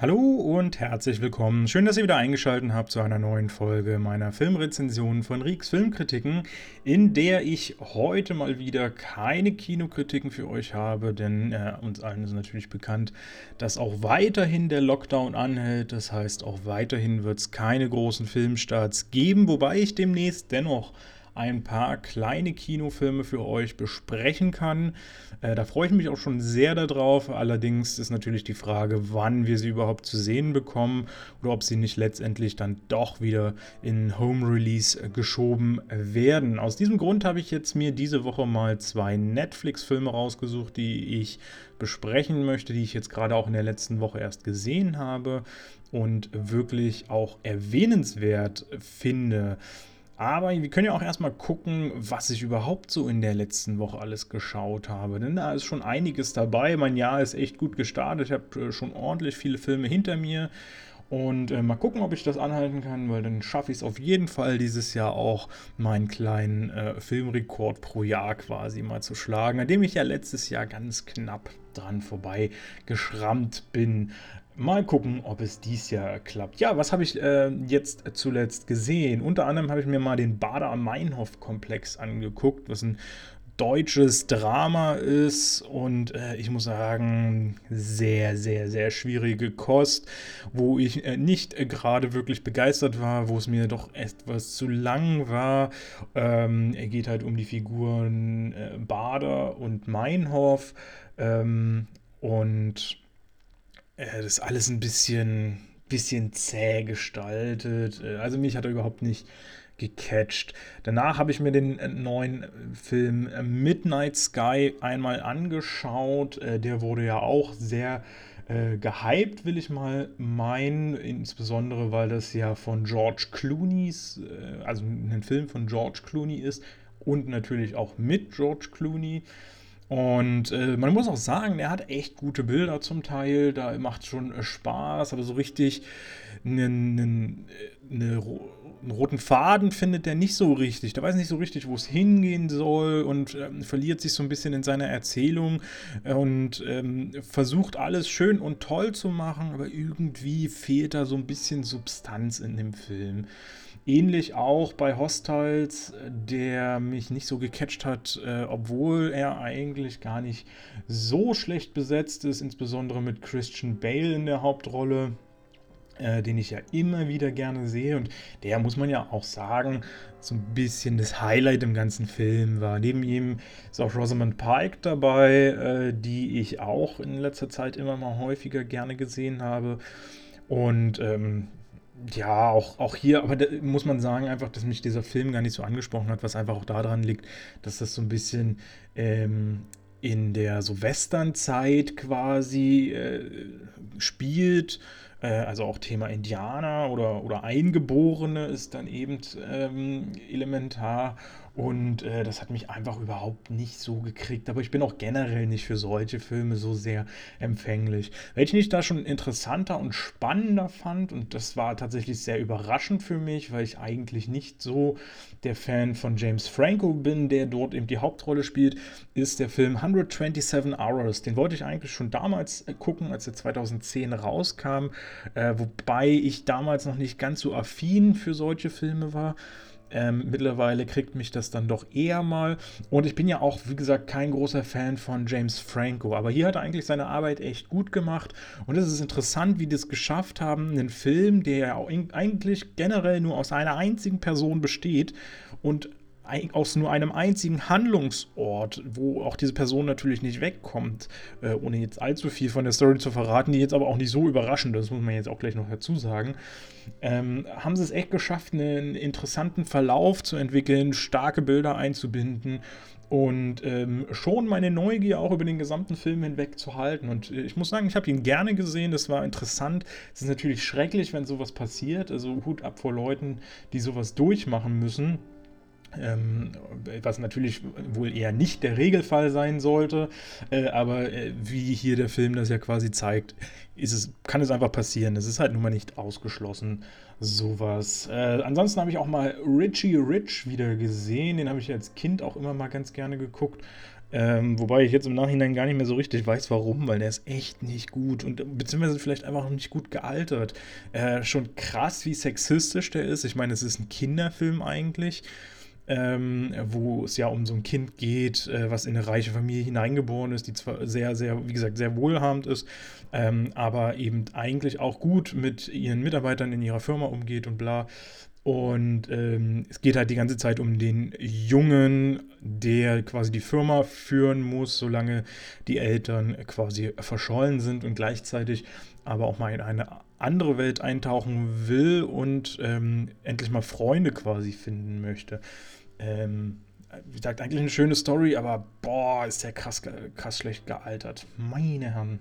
Hallo und herzlich willkommen. Schön, dass ihr wieder eingeschaltet habt zu einer neuen Folge meiner Filmrezension von Rieks Filmkritiken, in der ich heute mal wieder keine Kinokritiken für euch habe, denn äh, uns allen ist natürlich bekannt, dass auch weiterhin der Lockdown anhält. Das heißt, auch weiterhin wird es keine großen Filmstarts geben, wobei ich demnächst dennoch ein paar kleine Kinofilme für euch besprechen kann. Äh, da freue ich mich auch schon sehr darauf. Allerdings ist natürlich die Frage, wann wir sie überhaupt zu sehen bekommen oder ob sie nicht letztendlich dann doch wieder in Home Release geschoben werden. Aus diesem Grund habe ich jetzt mir diese Woche mal zwei Netflix-Filme rausgesucht, die ich besprechen möchte, die ich jetzt gerade auch in der letzten Woche erst gesehen habe und wirklich auch erwähnenswert finde. Aber wir können ja auch erstmal gucken, was ich überhaupt so in der letzten Woche alles geschaut habe. Denn da ist schon einiges dabei. Mein Jahr ist echt gut gestartet. Ich habe äh, schon ordentlich viele Filme hinter mir. Und äh, mal gucken, ob ich das anhalten kann, weil dann schaffe ich es auf jeden Fall dieses Jahr auch, meinen kleinen äh, Filmrekord pro Jahr quasi mal zu schlagen, an dem ich ja letztes Jahr ganz knapp dran vorbei geschrammt bin. Mal gucken, ob es dies Jahr klappt. Ja, was habe ich äh, jetzt zuletzt gesehen? Unter anderem habe ich mir mal den Bader-Meinhof-Komplex angeguckt, was ein deutsches Drama ist und äh, ich muss sagen, sehr, sehr, sehr schwierige Kost, wo ich äh, nicht äh, gerade wirklich begeistert war, wo es mir doch etwas zu lang war. Ähm, er geht halt um die Figuren äh, Bader und Meinhof ähm, und das ist alles ein bisschen, bisschen zäh gestaltet. Äh, also mich hat er überhaupt nicht gecatcht. Danach habe ich mir den äh, neuen Film Midnight Sky einmal angeschaut. Der wurde ja auch sehr äh, gehypt, will ich mal meinen, insbesondere weil das ja von George Clooney's, äh, also ein Film von George Clooney ist und natürlich auch mit George Clooney. Und äh, man muss auch sagen, er hat echt gute Bilder zum Teil, da macht schon äh, Spaß, aber so richtig einen, einen, eine, roten Faden findet er nicht so richtig. Der weiß nicht so richtig, wo es hingehen soll und ähm, verliert sich so ein bisschen in seiner Erzählung und ähm, versucht alles schön und toll zu machen, aber irgendwie fehlt da so ein bisschen Substanz in dem Film. Ähnlich auch bei Hostiles, der mich nicht so gecatcht hat, äh, obwohl er eigentlich gar nicht so schlecht besetzt ist, insbesondere mit Christian Bale in der Hauptrolle. Äh, den ich ja immer wieder gerne sehe. Und der, muss man ja auch sagen, so ein bisschen das Highlight im ganzen Film war. Neben ihm ist auch Rosamund Pike dabei, äh, die ich auch in letzter Zeit immer mal häufiger gerne gesehen habe. Und ähm, ja, auch, auch hier, aber da muss man sagen, einfach, dass mich dieser Film gar nicht so angesprochen hat, was einfach auch daran liegt, dass das so ein bisschen ähm, in der so Western-Zeit quasi äh, spielt. Äh, also auch Thema Indianer oder, oder Eingeborene ist dann eben ähm, elementar. Und äh, das hat mich einfach überhaupt nicht so gekriegt. Aber ich bin auch generell nicht für solche Filme so sehr empfänglich. Welchen ich da schon interessanter und spannender fand, und das war tatsächlich sehr überraschend für mich, weil ich eigentlich nicht so der Fan von James Franco bin, der dort eben die Hauptrolle spielt, ist der Film 127 Hours. Den wollte ich eigentlich schon damals äh, gucken, als er 2010 rauskam, äh, wobei ich damals noch nicht ganz so affin für solche Filme war. Ähm, mittlerweile kriegt mich das dann doch eher mal. Und ich bin ja auch, wie gesagt, kein großer Fan von James Franco. Aber hier hat er eigentlich seine Arbeit echt gut gemacht. Und es ist interessant, wie die es geschafft haben, einen Film, der ja eigentlich generell nur aus einer einzigen Person besteht und aus nur einem einzigen Handlungsort, wo auch diese Person natürlich nicht wegkommt, äh, ohne jetzt allzu viel von der Story zu verraten, die jetzt aber auch nicht so überraschend ist, muss man jetzt auch gleich noch dazu sagen, ähm, haben sie es echt geschafft, einen interessanten Verlauf zu entwickeln, starke Bilder einzubinden und ähm, schon meine Neugier auch über den gesamten Film hinweg zu halten. Und äh, ich muss sagen, ich habe ihn gerne gesehen, das war interessant. Es ist natürlich schrecklich, wenn sowas passiert, also Hut ab vor Leuten, die sowas durchmachen müssen. Ähm, was natürlich wohl eher nicht der Regelfall sein sollte, äh, aber äh, wie hier der Film das ja quasi zeigt, ist es, kann es einfach passieren. Es ist halt nun mal nicht ausgeschlossen, sowas. Äh, ansonsten habe ich auch mal Richie Rich wieder gesehen, den habe ich als Kind auch immer mal ganz gerne geguckt. Ähm, wobei ich jetzt im Nachhinein gar nicht mehr so richtig weiß, warum, weil der ist echt nicht gut und beziehungsweise vielleicht einfach noch nicht gut gealtert. Äh, schon krass, wie sexistisch der ist. Ich meine, es ist ein Kinderfilm eigentlich ähm, wo es ja um so ein Kind geht, äh, was in eine reiche Familie hineingeboren ist, die zwar sehr, sehr, wie gesagt, sehr wohlhabend ist, ähm, aber eben eigentlich auch gut mit ihren Mitarbeitern in ihrer Firma umgeht und bla. Und ähm, es geht halt die ganze Zeit um den Jungen, der quasi die Firma führen muss, solange die Eltern quasi verschollen sind und gleichzeitig aber auch mal in eine andere Welt eintauchen will und ähm, endlich mal Freunde quasi finden möchte. Ähm, wie gesagt, eigentlich eine schöne Story, aber boah, ist der krass, krass schlecht gealtert. Meine Herren.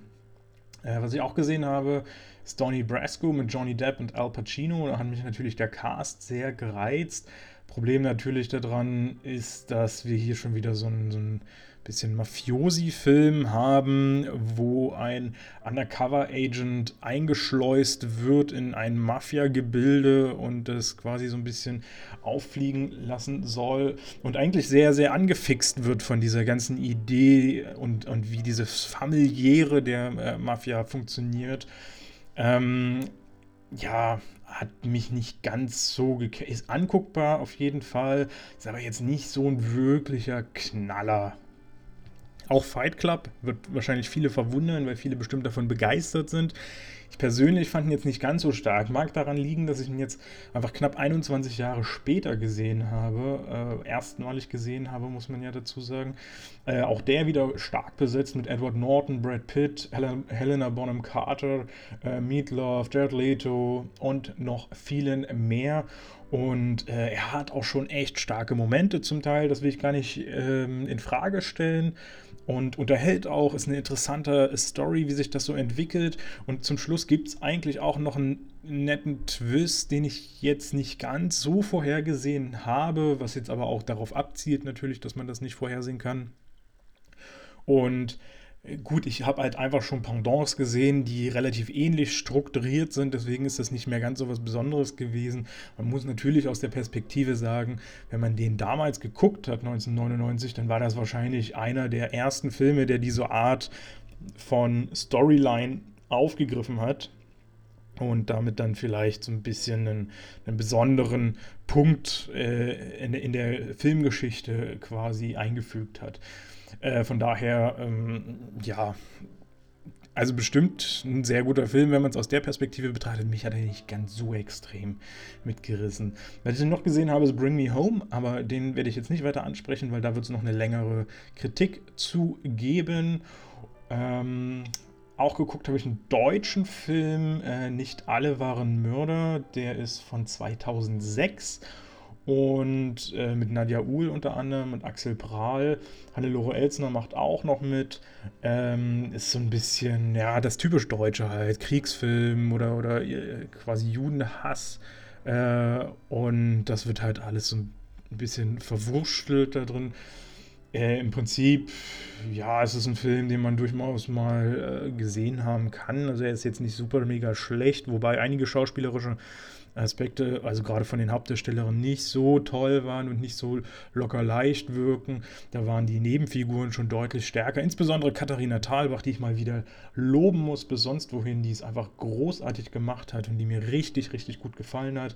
Äh, was ich auch gesehen habe, ist Donnie Brasco mit Johnny Depp und Al Pacino. Da hat mich natürlich der Cast sehr gereizt. Problem natürlich daran ist, dass wir hier schon wieder so ein, so ein bisschen Mafiosi-Film haben, wo ein Undercover-Agent eingeschleust wird in ein Mafia-Gebilde und das quasi so ein bisschen auffliegen lassen soll und eigentlich sehr, sehr angefixt wird von dieser ganzen Idee und, und wie dieses familiäre der äh, Mafia funktioniert. Ähm, ja, hat mich nicht ganz so ist anguckbar auf jeden Fall, ist aber jetzt nicht so ein wirklicher Knaller. Auch Fight Club wird wahrscheinlich viele verwundern, weil viele bestimmt davon begeistert sind. Ich persönlich fand ihn jetzt nicht ganz so stark. Mag daran liegen, dass ich ihn jetzt einfach knapp 21 Jahre später gesehen habe. Äh, erstmalig gesehen habe, muss man ja dazu sagen. Äh, auch der wieder stark besetzt mit Edward Norton, Brad Pitt, Hel Helena Bonham Carter, äh, Meatloaf, Jared Leto und noch vielen mehr. Und äh, er hat auch schon echt starke Momente zum Teil, das will ich gar nicht ähm, in Frage stellen und unterhält auch, ist eine interessante Story, wie sich das so entwickelt. Und zum Schluss gibt es eigentlich auch noch einen netten Twist, den ich jetzt nicht ganz so vorhergesehen habe, was jetzt aber auch darauf abzielt natürlich, dass man das nicht vorhersehen kann. Und Gut, ich habe halt einfach schon Pendants gesehen, die relativ ähnlich strukturiert sind, deswegen ist das nicht mehr ganz so was Besonderes gewesen. Man muss natürlich aus der Perspektive sagen, wenn man den damals geguckt hat, 1999, dann war das wahrscheinlich einer der ersten Filme, der diese Art von Storyline aufgegriffen hat und damit dann vielleicht so ein bisschen einen, einen besonderen Punkt äh, in, in der Filmgeschichte quasi eingefügt hat. Äh, von daher, ähm, ja, also bestimmt ein sehr guter Film, wenn man es aus der Perspektive betrachtet. Mich hat er nicht ganz so extrem mitgerissen. Was ich noch gesehen habe, ist Bring Me Home, aber den werde ich jetzt nicht weiter ansprechen, weil da wird es noch eine längere Kritik zu geben. Ähm, auch geguckt habe ich einen deutschen Film, äh, Nicht alle waren Mörder, der ist von 2006 und äh, mit Nadja Uhl unter anderem und Axel Prahl. Hannelore Elsner macht auch noch mit. Ähm, ist so ein bisschen, ja, das typisch Deutsche halt. Kriegsfilm oder, oder äh, quasi Judenhass. Äh, und das wird halt alles so ein bisschen verwurstelt da drin. Äh, Im Prinzip, ja, es ist ein Film, den man durchaus mal äh, gesehen haben kann. Also er ist jetzt nicht super mega schlecht, wobei einige schauspielerische Aspekte, also gerade von den Hauptdarstellerinnen, nicht so toll waren und nicht so locker leicht wirken. Da waren die Nebenfiguren schon deutlich stärker. Insbesondere Katharina Thalbach, die ich mal wieder loben muss, bis sonst wohin, die es einfach großartig gemacht hat und die mir richtig, richtig gut gefallen hat.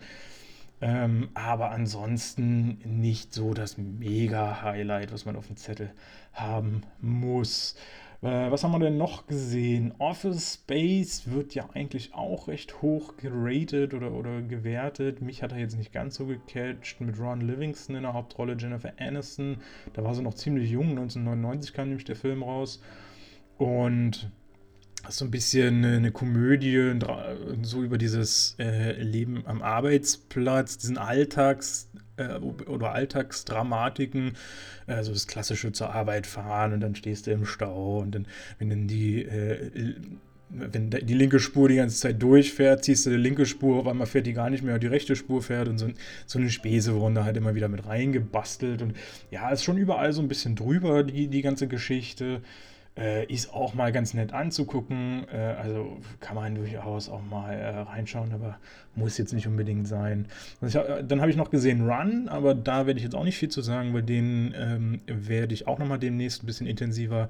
Ähm, aber ansonsten nicht so das Mega-Highlight, was man auf dem Zettel haben muss. Äh, was haben wir denn noch gesehen? Office Space wird ja eigentlich auch recht hoch geratet oder, oder gewertet. Mich hat er jetzt nicht ganz so gecatcht. Mit Ron Livingston in der Hauptrolle, Jennifer Aniston. Da war sie noch ziemlich jung. 1999 kam nämlich der Film raus. Und ist so ein bisschen eine Komödie, so über dieses äh, Leben am Arbeitsplatz, diesen Alltags, äh, oder Alltagsdramatiken, also das klassische zur Arbeit fahren und dann stehst du im Stau und dann, wenn dann die äh, wenn die linke Spur die ganze Zeit durchfährt, ziehst du die linke Spur, auf einmal fährt die gar nicht mehr, die rechte Spur fährt und so, so eine Späße wurden da halt immer wieder mit reingebastelt und ja, ist schon überall so ein bisschen drüber, die, die ganze Geschichte. Äh, ist auch mal ganz nett anzugucken. Äh, also kann man durchaus auch mal äh, reinschauen, aber muss jetzt nicht unbedingt sein. Also hab, dann habe ich noch gesehen Run, aber da werde ich jetzt auch nicht viel zu sagen. Bei denen ähm, werde ich auch nochmal demnächst ein bisschen intensiver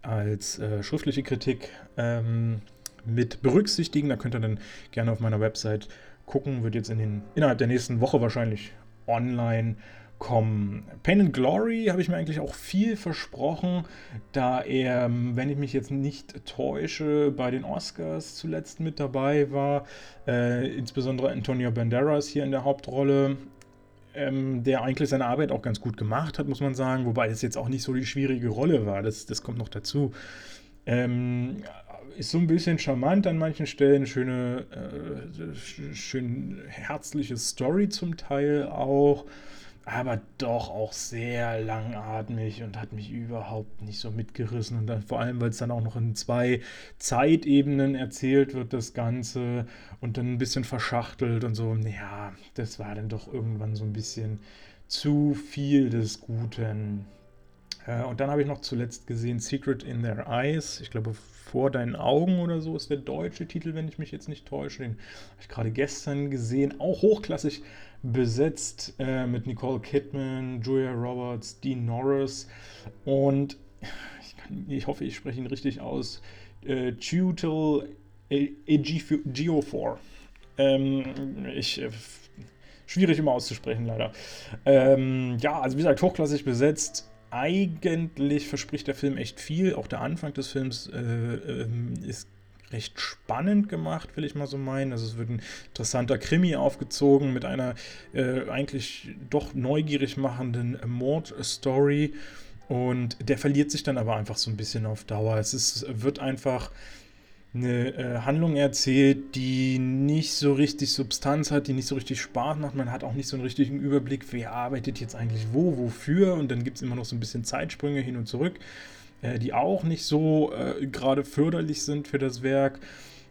als äh, schriftliche Kritik ähm, mit berücksichtigen. Da könnt ihr dann gerne auf meiner Website gucken. Wird jetzt in den, innerhalb der nächsten Woche wahrscheinlich online kommen. Pain and Glory habe ich mir eigentlich auch viel versprochen, da er, wenn ich mich jetzt nicht täusche, bei den Oscars zuletzt mit dabei war. Äh, insbesondere Antonio Banderas hier in der Hauptrolle. Ähm, der eigentlich seine Arbeit auch ganz gut gemacht hat, muss man sagen, wobei das jetzt auch nicht so die schwierige Rolle war, das, das kommt noch dazu. Ähm, ist so ein bisschen charmant an manchen Stellen, schöne, äh, schön herzliche Story zum Teil auch aber doch auch sehr langatmig und hat mich überhaupt nicht so mitgerissen. Und dann vor allem, weil es dann auch noch in zwei Zeitebenen erzählt wird, das Ganze und dann ein bisschen verschachtelt und so. Ja, das war dann doch irgendwann so ein bisschen zu viel des Guten. Äh, und dann habe ich noch zuletzt gesehen Secret in Their Eyes. Ich glaube, vor deinen Augen oder so ist der deutsche Titel, wenn ich mich jetzt nicht täusche. Den habe ich gerade gestern gesehen. Auch hochklassig besetzt äh, mit Nicole Kidman, Julia Roberts, Dean Norris und ich, kann, ich hoffe, ich spreche ihn richtig aus. Äh, Tutel Ejiofor. Ähm, ich äh, schwierig immer auszusprechen, leider. Ähm, ja, also wie gesagt, hochklassig besetzt. Eigentlich verspricht der Film echt viel. Auch der Anfang des Films äh, ähm, ist recht spannend gemacht, will ich mal so meinen. Also es wird ein interessanter Krimi aufgezogen mit einer äh, eigentlich doch neugierig machenden Mordstory. Und der verliert sich dann aber einfach so ein bisschen auf Dauer. Es ist, wird einfach eine äh, Handlung erzählt, die nicht so richtig Substanz hat, die nicht so richtig Spaß macht. Man hat auch nicht so einen richtigen Überblick, wer arbeitet jetzt eigentlich wo, wofür. Und dann gibt es immer noch so ein bisschen Zeitsprünge hin und zurück äh, die auch nicht so äh, gerade förderlich sind für das Werk.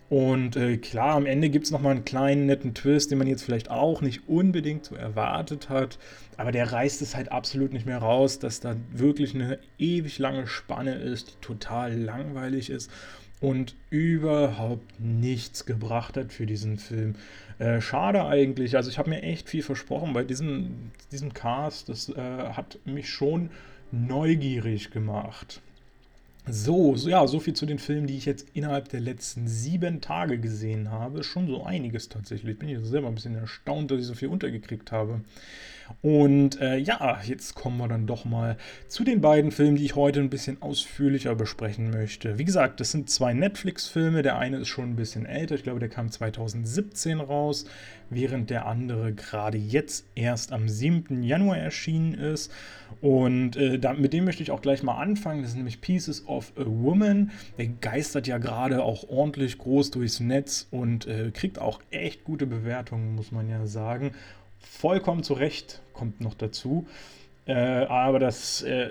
Und äh, klar, am Ende gibt es nochmal einen kleinen netten Twist, den man jetzt vielleicht auch nicht unbedingt so erwartet hat. Aber der reißt es halt absolut nicht mehr raus, dass da wirklich eine ewig lange Spanne ist, die total langweilig ist und überhaupt nichts gebracht hat für diesen Film. Äh, schade eigentlich. Also ich habe mir echt viel versprochen bei diesem, diesem Cast. Das äh, hat mich schon neugierig gemacht. So, so, ja, so viel zu den Filmen, die ich jetzt innerhalb der letzten sieben Tage gesehen habe. Schon so einiges tatsächlich. Bin ich selber ein bisschen erstaunt, dass ich so viel untergekriegt habe. Und äh, ja, jetzt kommen wir dann doch mal zu den beiden Filmen, die ich heute ein bisschen ausführlicher besprechen möchte. Wie gesagt, das sind zwei Netflix-Filme. Der eine ist schon ein bisschen älter. Ich glaube, der kam 2017 raus, während der andere gerade jetzt erst am 7. Januar erschienen ist. Und äh, da, mit dem möchte ich auch gleich mal anfangen. Das ist nämlich Pieces of a Woman. Der geistert ja gerade auch ordentlich groß durchs Netz und äh, kriegt auch echt gute Bewertungen, muss man ja sagen vollkommen zu Recht kommt noch dazu. Äh, aber das, äh,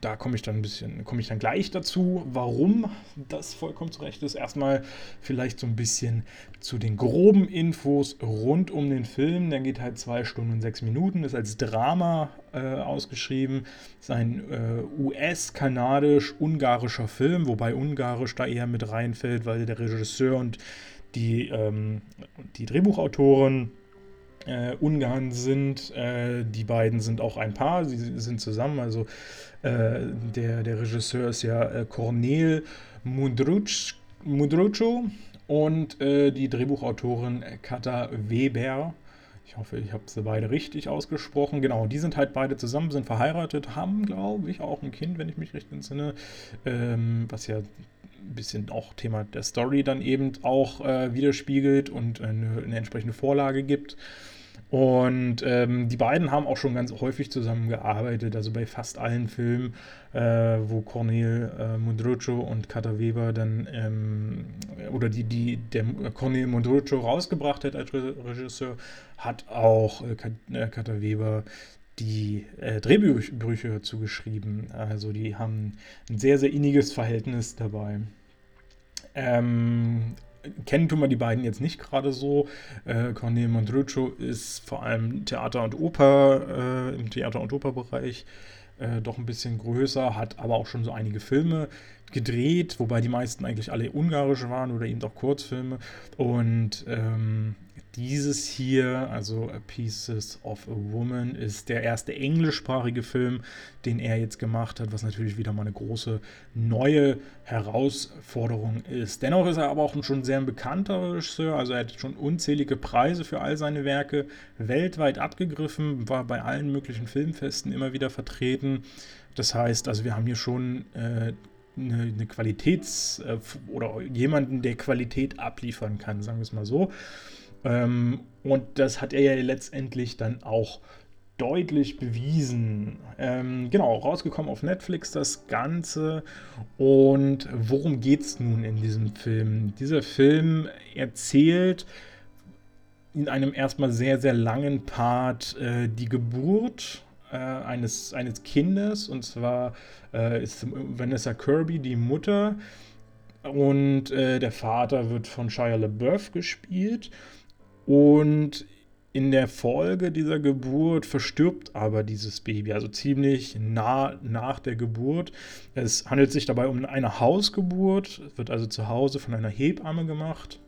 da komme ich dann ein bisschen, komme ich dann gleich dazu, warum das vollkommen zu Recht ist. Erstmal vielleicht so ein bisschen zu den groben Infos rund um den Film. Der geht halt zwei Stunden und sechs Minuten, ist als Drama äh, ausgeschrieben. Ist ein äh, US-kanadisch-ungarischer Film, wobei Ungarisch da eher mit reinfällt, weil der Regisseur und die, ähm, die Drehbuchautoren äh, Ungarn sind. Äh, die beiden sind auch ein Paar, sie sind zusammen. Also äh, der, der Regisseur ist ja äh, Cornel Mudruccio und äh, die Drehbuchautorin Kata Weber. Ich hoffe, ich habe sie beide richtig ausgesprochen. Genau, die sind halt beide zusammen, sind verheiratet, haben, glaube ich, auch ein Kind, wenn ich mich recht entsinne. Ähm, was ja ein bisschen auch Thema der Story dann eben auch äh, widerspiegelt und eine, eine entsprechende Vorlage gibt. Und ähm, die beiden haben auch schon ganz häufig zusammengearbeitet, also bei fast allen Filmen, äh, wo Cornel äh, Mundruccio und Kata Weber dann, ähm, oder die, die der Cornel Mundruccio rausgebracht hat als Regisseur, hat auch äh, äh Kata Weber die äh, Drehbücher zugeschrieben. Also die haben ein sehr, sehr inniges Verhältnis dabei. Ähm, kennen tun wir die beiden jetzt nicht gerade so. Äh, Cornel Mondruccio ist vor allem Theater und Oper, äh, im Theater- und Operbereich äh, doch ein bisschen größer, hat aber auch schon so einige Filme gedreht, wobei die meisten eigentlich alle ungarisch waren oder eben doch Kurzfilme. Und ähm, dieses hier, also A Pieces of a Woman, ist der erste englischsprachige Film, den er jetzt gemacht hat, was natürlich wieder mal eine große neue Herausforderung ist. Dennoch ist er aber auch schon sehr ein bekannter Regisseur, also er hat schon unzählige Preise für all seine Werke weltweit abgegriffen, war bei allen möglichen Filmfesten immer wieder vertreten. Das heißt, also wir haben hier schon äh, eine, eine Qualitäts- äh, oder jemanden, der Qualität abliefern kann, sagen wir es mal so. Ähm, und das hat er ja letztendlich dann auch deutlich bewiesen. Ähm, genau, rausgekommen auf Netflix das Ganze. Und worum geht es nun in diesem Film? Dieser Film erzählt in einem erstmal sehr, sehr langen Part äh, die Geburt äh, eines, eines Kindes. Und zwar äh, ist Vanessa Kirby die Mutter. Und äh, der Vater wird von Shia LaBeouf gespielt. Und in der Folge dieser Geburt verstirbt aber dieses Baby, also ziemlich nah nach der Geburt. Es handelt sich dabei um eine Hausgeburt, wird also zu Hause von einer Hebamme gemacht.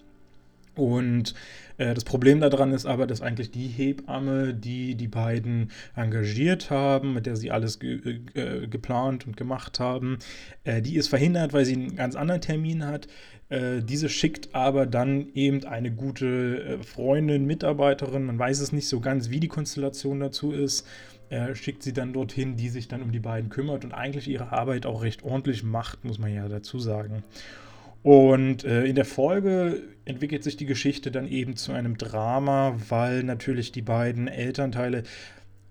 Und äh, das Problem daran ist aber, dass eigentlich die Hebamme, die die beiden engagiert haben, mit der sie alles ge äh, geplant und gemacht haben, äh, die ist verhindert, weil sie einen ganz anderen Termin hat. Äh, diese schickt aber dann eben eine gute äh, Freundin, Mitarbeiterin, man weiß es nicht so ganz, wie die Konstellation dazu ist, äh, schickt sie dann dorthin, die sich dann um die beiden kümmert und eigentlich ihre Arbeit auch recht ordentlich macht, muss man ja dazu sagen. Und äh, in der Folge entwickelt sich die Geschichte dann eben zu einem Drama, weil natürlich die beiden Elternteile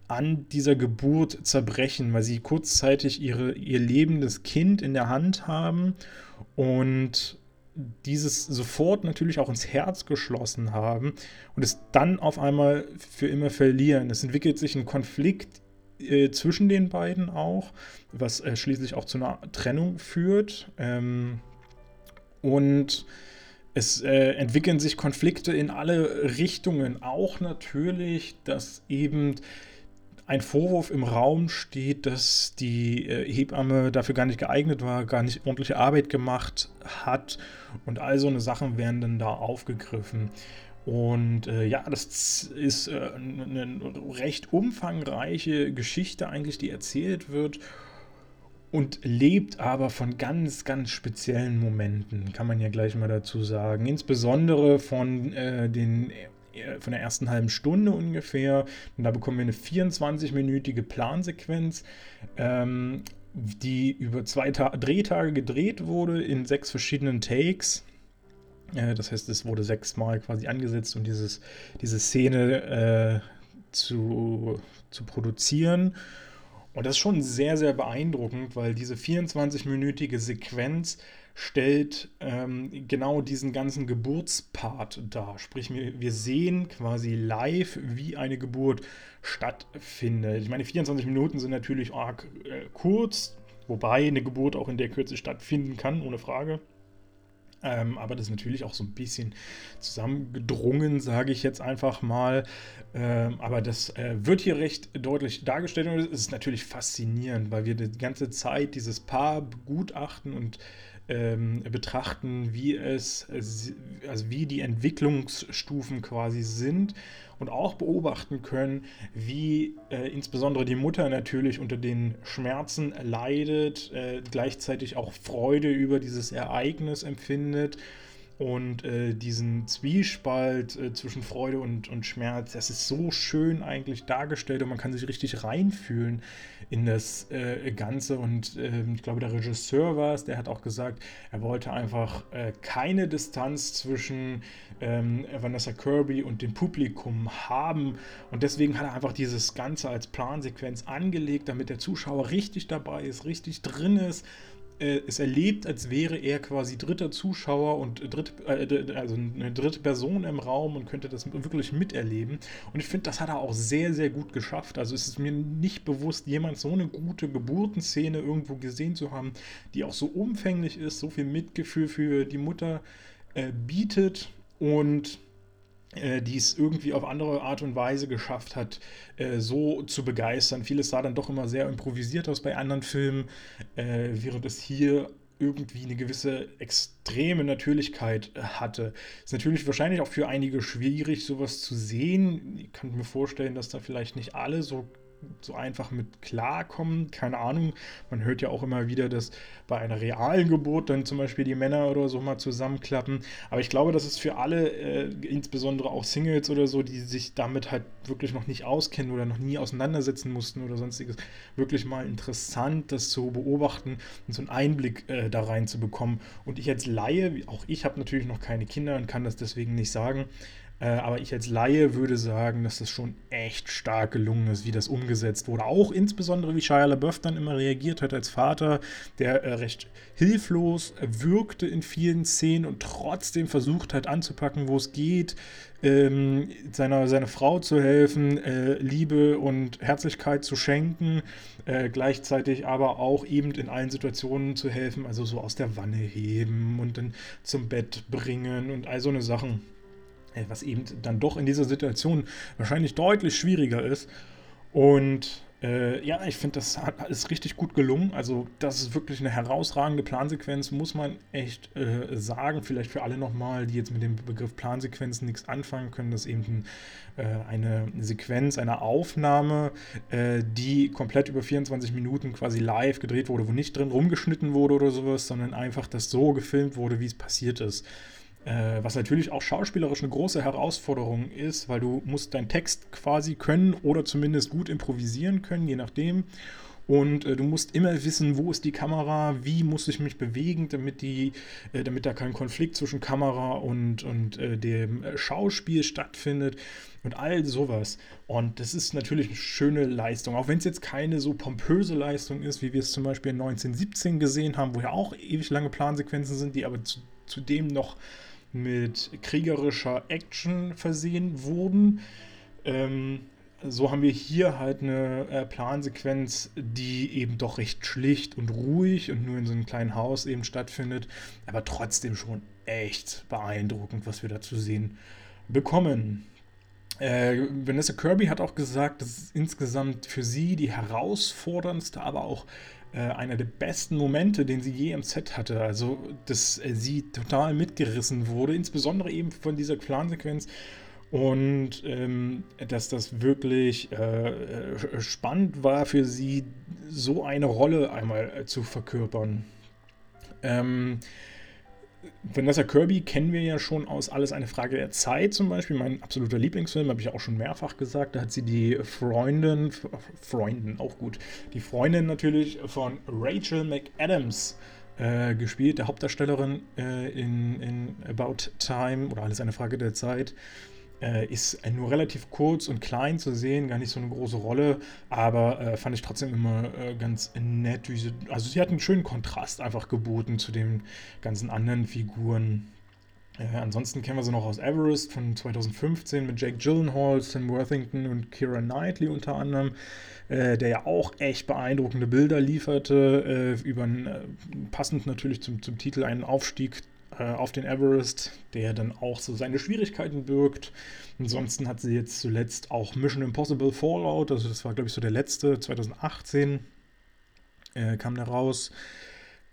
an dieser Geburt zerbrechen, weil sie kurzzeitig ihre, ihr lebendes Kind in der Hand haben und dieses sofort natürlich auch ins Herz geschlossen haben und es dann auf einmal für immer verlieren. Es entwickelt sich ein Konflikt äh, zwischen den beiden auch, was äh, schließlich auch zu einer Trennung führt. Ähm, und es äh, entwickeln sich Konflikte in alle Richtungen. Auch natürlich, dass eben ein Vorwurf im Raum steht, dass die äh, Hebamme dafür gar nicht geeignet war, gar nicht ordentliche Arbeit gemacht hat und all so eine Sachen werden dann da aufgegriffen. Und äh, ja, das ist äh, eine recht umfangreiche Geschichte eigentlich, die erzählt wird und lebt aber von ganz, ganz speziellen Momenten, kann man ja gleich mal dazu sagen. Insbesondere von äh, den äh, von der ersten halben Stunde ungefähr. Und da bekommen wir eine 24-minütige Plansequenz, ähm, die über zwei Ta Drehtage gedreht wurde in sechs verschiedenen Takes. Äh, das heißt, es wurde sechsmal quasi angesetzt, um dieses, diese Szene äh, zu, zu produzieren. Und das ist schon sehr, sehr beeindruckend, weil diese 24-minütige Sequenz stellt ähm, genau diesen ganzen Geburtspart dar. Sprich, wir, sehen quasi live, wie eine Geburt stattfindet. Ich meine, 24 Minuten sind natürlich arg äh, kurz, wobei eine Geburt auch in der Kürze stattfinden kann, ohne Frage. Ähm, aber das ist natürlich auch so ein bisschen zusammengedrungen, sage ich jetzt einfach mal. Ähm, aber das äh, wird hier recht deutlich dargestellt und es ist natürlich faszinierend, weil wir die ganze Zeit dieses Paar begutachten und ähm, betrachten, wie es, also wie die Entwicklungsstufen quasi sind und auch beobachten können, wie äh, insbesondere die Mutter natürlich unter den Schmerzen leidet, äh, gleichzeitig auch Freude über dieses Ereignis empfindet und äh, diesen Zwiespalt äh, zwischen Freude und, und Schmerz, das ist so schön eigentlich dargestellt und man kann sich richtig reinfühlen in das äh, Ganze. Und ähm, ich glaube, der Regisseur war es, der hat auch gesagt, er wollte einfach äh, keine Distanz zwischen ähm, Vanessa Kirby und dem Publikum haben. Und deswegen hat er einfach dieses Ganze als Plansequenz angelegt, damit der Zuschauer richtig dabei ist, richtig drin ist äh, es erlebt, als wäre er quasi dritter Zuschauer und dritte, äh, also eine dritte Person im Raum und könnte das wirklich miterleben. Und ich finde, das hat er auch sehr, sehr gut geschafft. Also es ist mir nicht bewusst, jemand so eine gute Geburtenszene irgendwo gesehen zu haben, die auch so umfänglich ist, so viel Mitgefühl für die Mutter äh, bietet und äh, die es irgendwie auf andere Art und Weise geschafft hat, äh, so zu begeistern. Vieles sah dann doch immer sehr improvisiert aus bei anderen Filmen, äh, während es hier irgendwie eine gewisse extreme Natürlichkeit hatte. Ist natürlich wahrscheinlich auch für einige schwierig, sowas zu sehen. Ich kann mir vorstellen, dass da vielleicht nicht alle so so einfach mit klarkommen. Keine Ahnung. Man hört ja auch immer wieder, dass bei einer realen Geburt dann zum Beispiel die Männer oder so mal zusammenklappen. Aber ich glaube, das ist für alle, äh, insbesondere auch Singles oder so, die sich damit halt wirklich noch nicht auskennen oder noch nie auseinandersetzen mussten oder sonstiges, wirklich mal interessant, das zu beobachten und so einen Einblick äh, da rein zu bekommen. Und ich als Laie, auch ich habe natürlich noch keine Kinder und kann das deswegen nicht sagen, äh, aber ich als Laie würde sagen, dass das schon echt stark gelungen ist, wie das umgesetzt wurde. Auch insbesondere, wie Shia LaBeouf dann immer reagiert hat als Vater, der äh, recht hilflos wirkte in vielen Szenen und trotzdem versucht hat anzupacken, wo es geht, ähm, seiner, seiner Frau zu helfen, äh, Liebe und Herzlichkeit zu schenken, äh, gleichzeitig aber auch eben in allen Situationen zu helfen, also so aus der Wanne heben und dann zum Bett bringen und all so eine Sachen. Äh, was eben dann doch in dieser Situation wahrscheinlich deutlich schwieriger ist. Und äh, ja, ich finde, das hat, ist richtig gut gelungen. Also, das ist wirklich eine herausragende Plansequenz, muss man echt äh, sagen. Vielleicht für alle nochmal, die jetzt mit dem Begriff Plansequenzen nichts anfangen können, das ist eben äh, eine Sequenz, eine Aufnahme, äh, die komplett über 24 Minuten quasi live gedreht wurde, wo nicht drin rumgeschnitten wurde oder sowas, sondern einfach das so gefilmt wurde, wie es passiert ist. Äh, was natürlich auch schauspielerisch eine große Herausforderung ist, weil du musst deinen Text quasi können oder zumindest gut improvisieren können, je nachdem. Und äh, du musst immer wissen, wo ist die Kamera, wie muss ich mich bewegen, damit, die, äh, damit da kein Konflikt zwischen Kamera und, und äh, dem äh, Schauspiel stattfindet und all sowas. Und das ist natürlich eine schöne Leistung, auch wenn es jetzt keine so pompöse Leistung ist, wie wir es zum Beispiel in 1917 gesehen haben, wo ja auch ewig lange Plansequenzen sind, die aber zu, zudem noch mit kriegerischer Action versehen wurden. Ähm, so haben wir hier halt eine äh, Plansequenz, die eben doch recht schlicht und ruhig und nur in so einem kleinen Haus eben stattfindet, aber trotzdem schon echt beeindruckend, was wir da zu sehen bekommen. Äh, Vanessa Kirby hat auch gesagt, dass es insgesamt für sie die herausforderndste, aber auch äh, einer der besten Momente, den sie je im Set hatte. Also, dass äh, sie total mitgerissen wurde, insbesondere eben von dieser Plansequenz. Und ähm, dass das wirklich äh, äh spannend war für sie, so eine Rolle einmal zu verkörpern. Ähm, Vanessa Kirby kennen wir ja schon aus Alles eine Frage der Zeit zum Beispiel. Mein absoluter Lieblingsfilm, habe ich auch schon mehrfach gesagt. Da hat sie die Freundin, Freundin, auch gut, die Freundin natürlich von Rachel McAdams äh, gespielt, der Hauptdarstellerin äh, in, in About Time oder Alles eine Frage der Zeit. Äh, ist nur relativ kurz und klein zu sehen, gar nicht so eine große Rolle, aber äh, fand ich trotzdem immer äh, ganz nett. Sie, also sie hat einen schönen Kontrast einfach geboten zu den ganzen anderen Figuren. Äh, ansonsten kennen wir sie noch aus Everest von 2015 mit Jake Gyllenhaal, Sam Worthington und Kira Knightley unter anderem, äh, der ja auch echt beeindruckende Bilder lieferte, äh, über passend natürlich zum, zum Titel einen Aufstieg äh, auf den Everest, der dann auch so seine Schwierigkeiten birgt. Ansonsten hat sie jetzt zuletzt auch Mission Impossible Fallout, also das war, glaube ich, so der letzte, 2018 äh, kam der raus.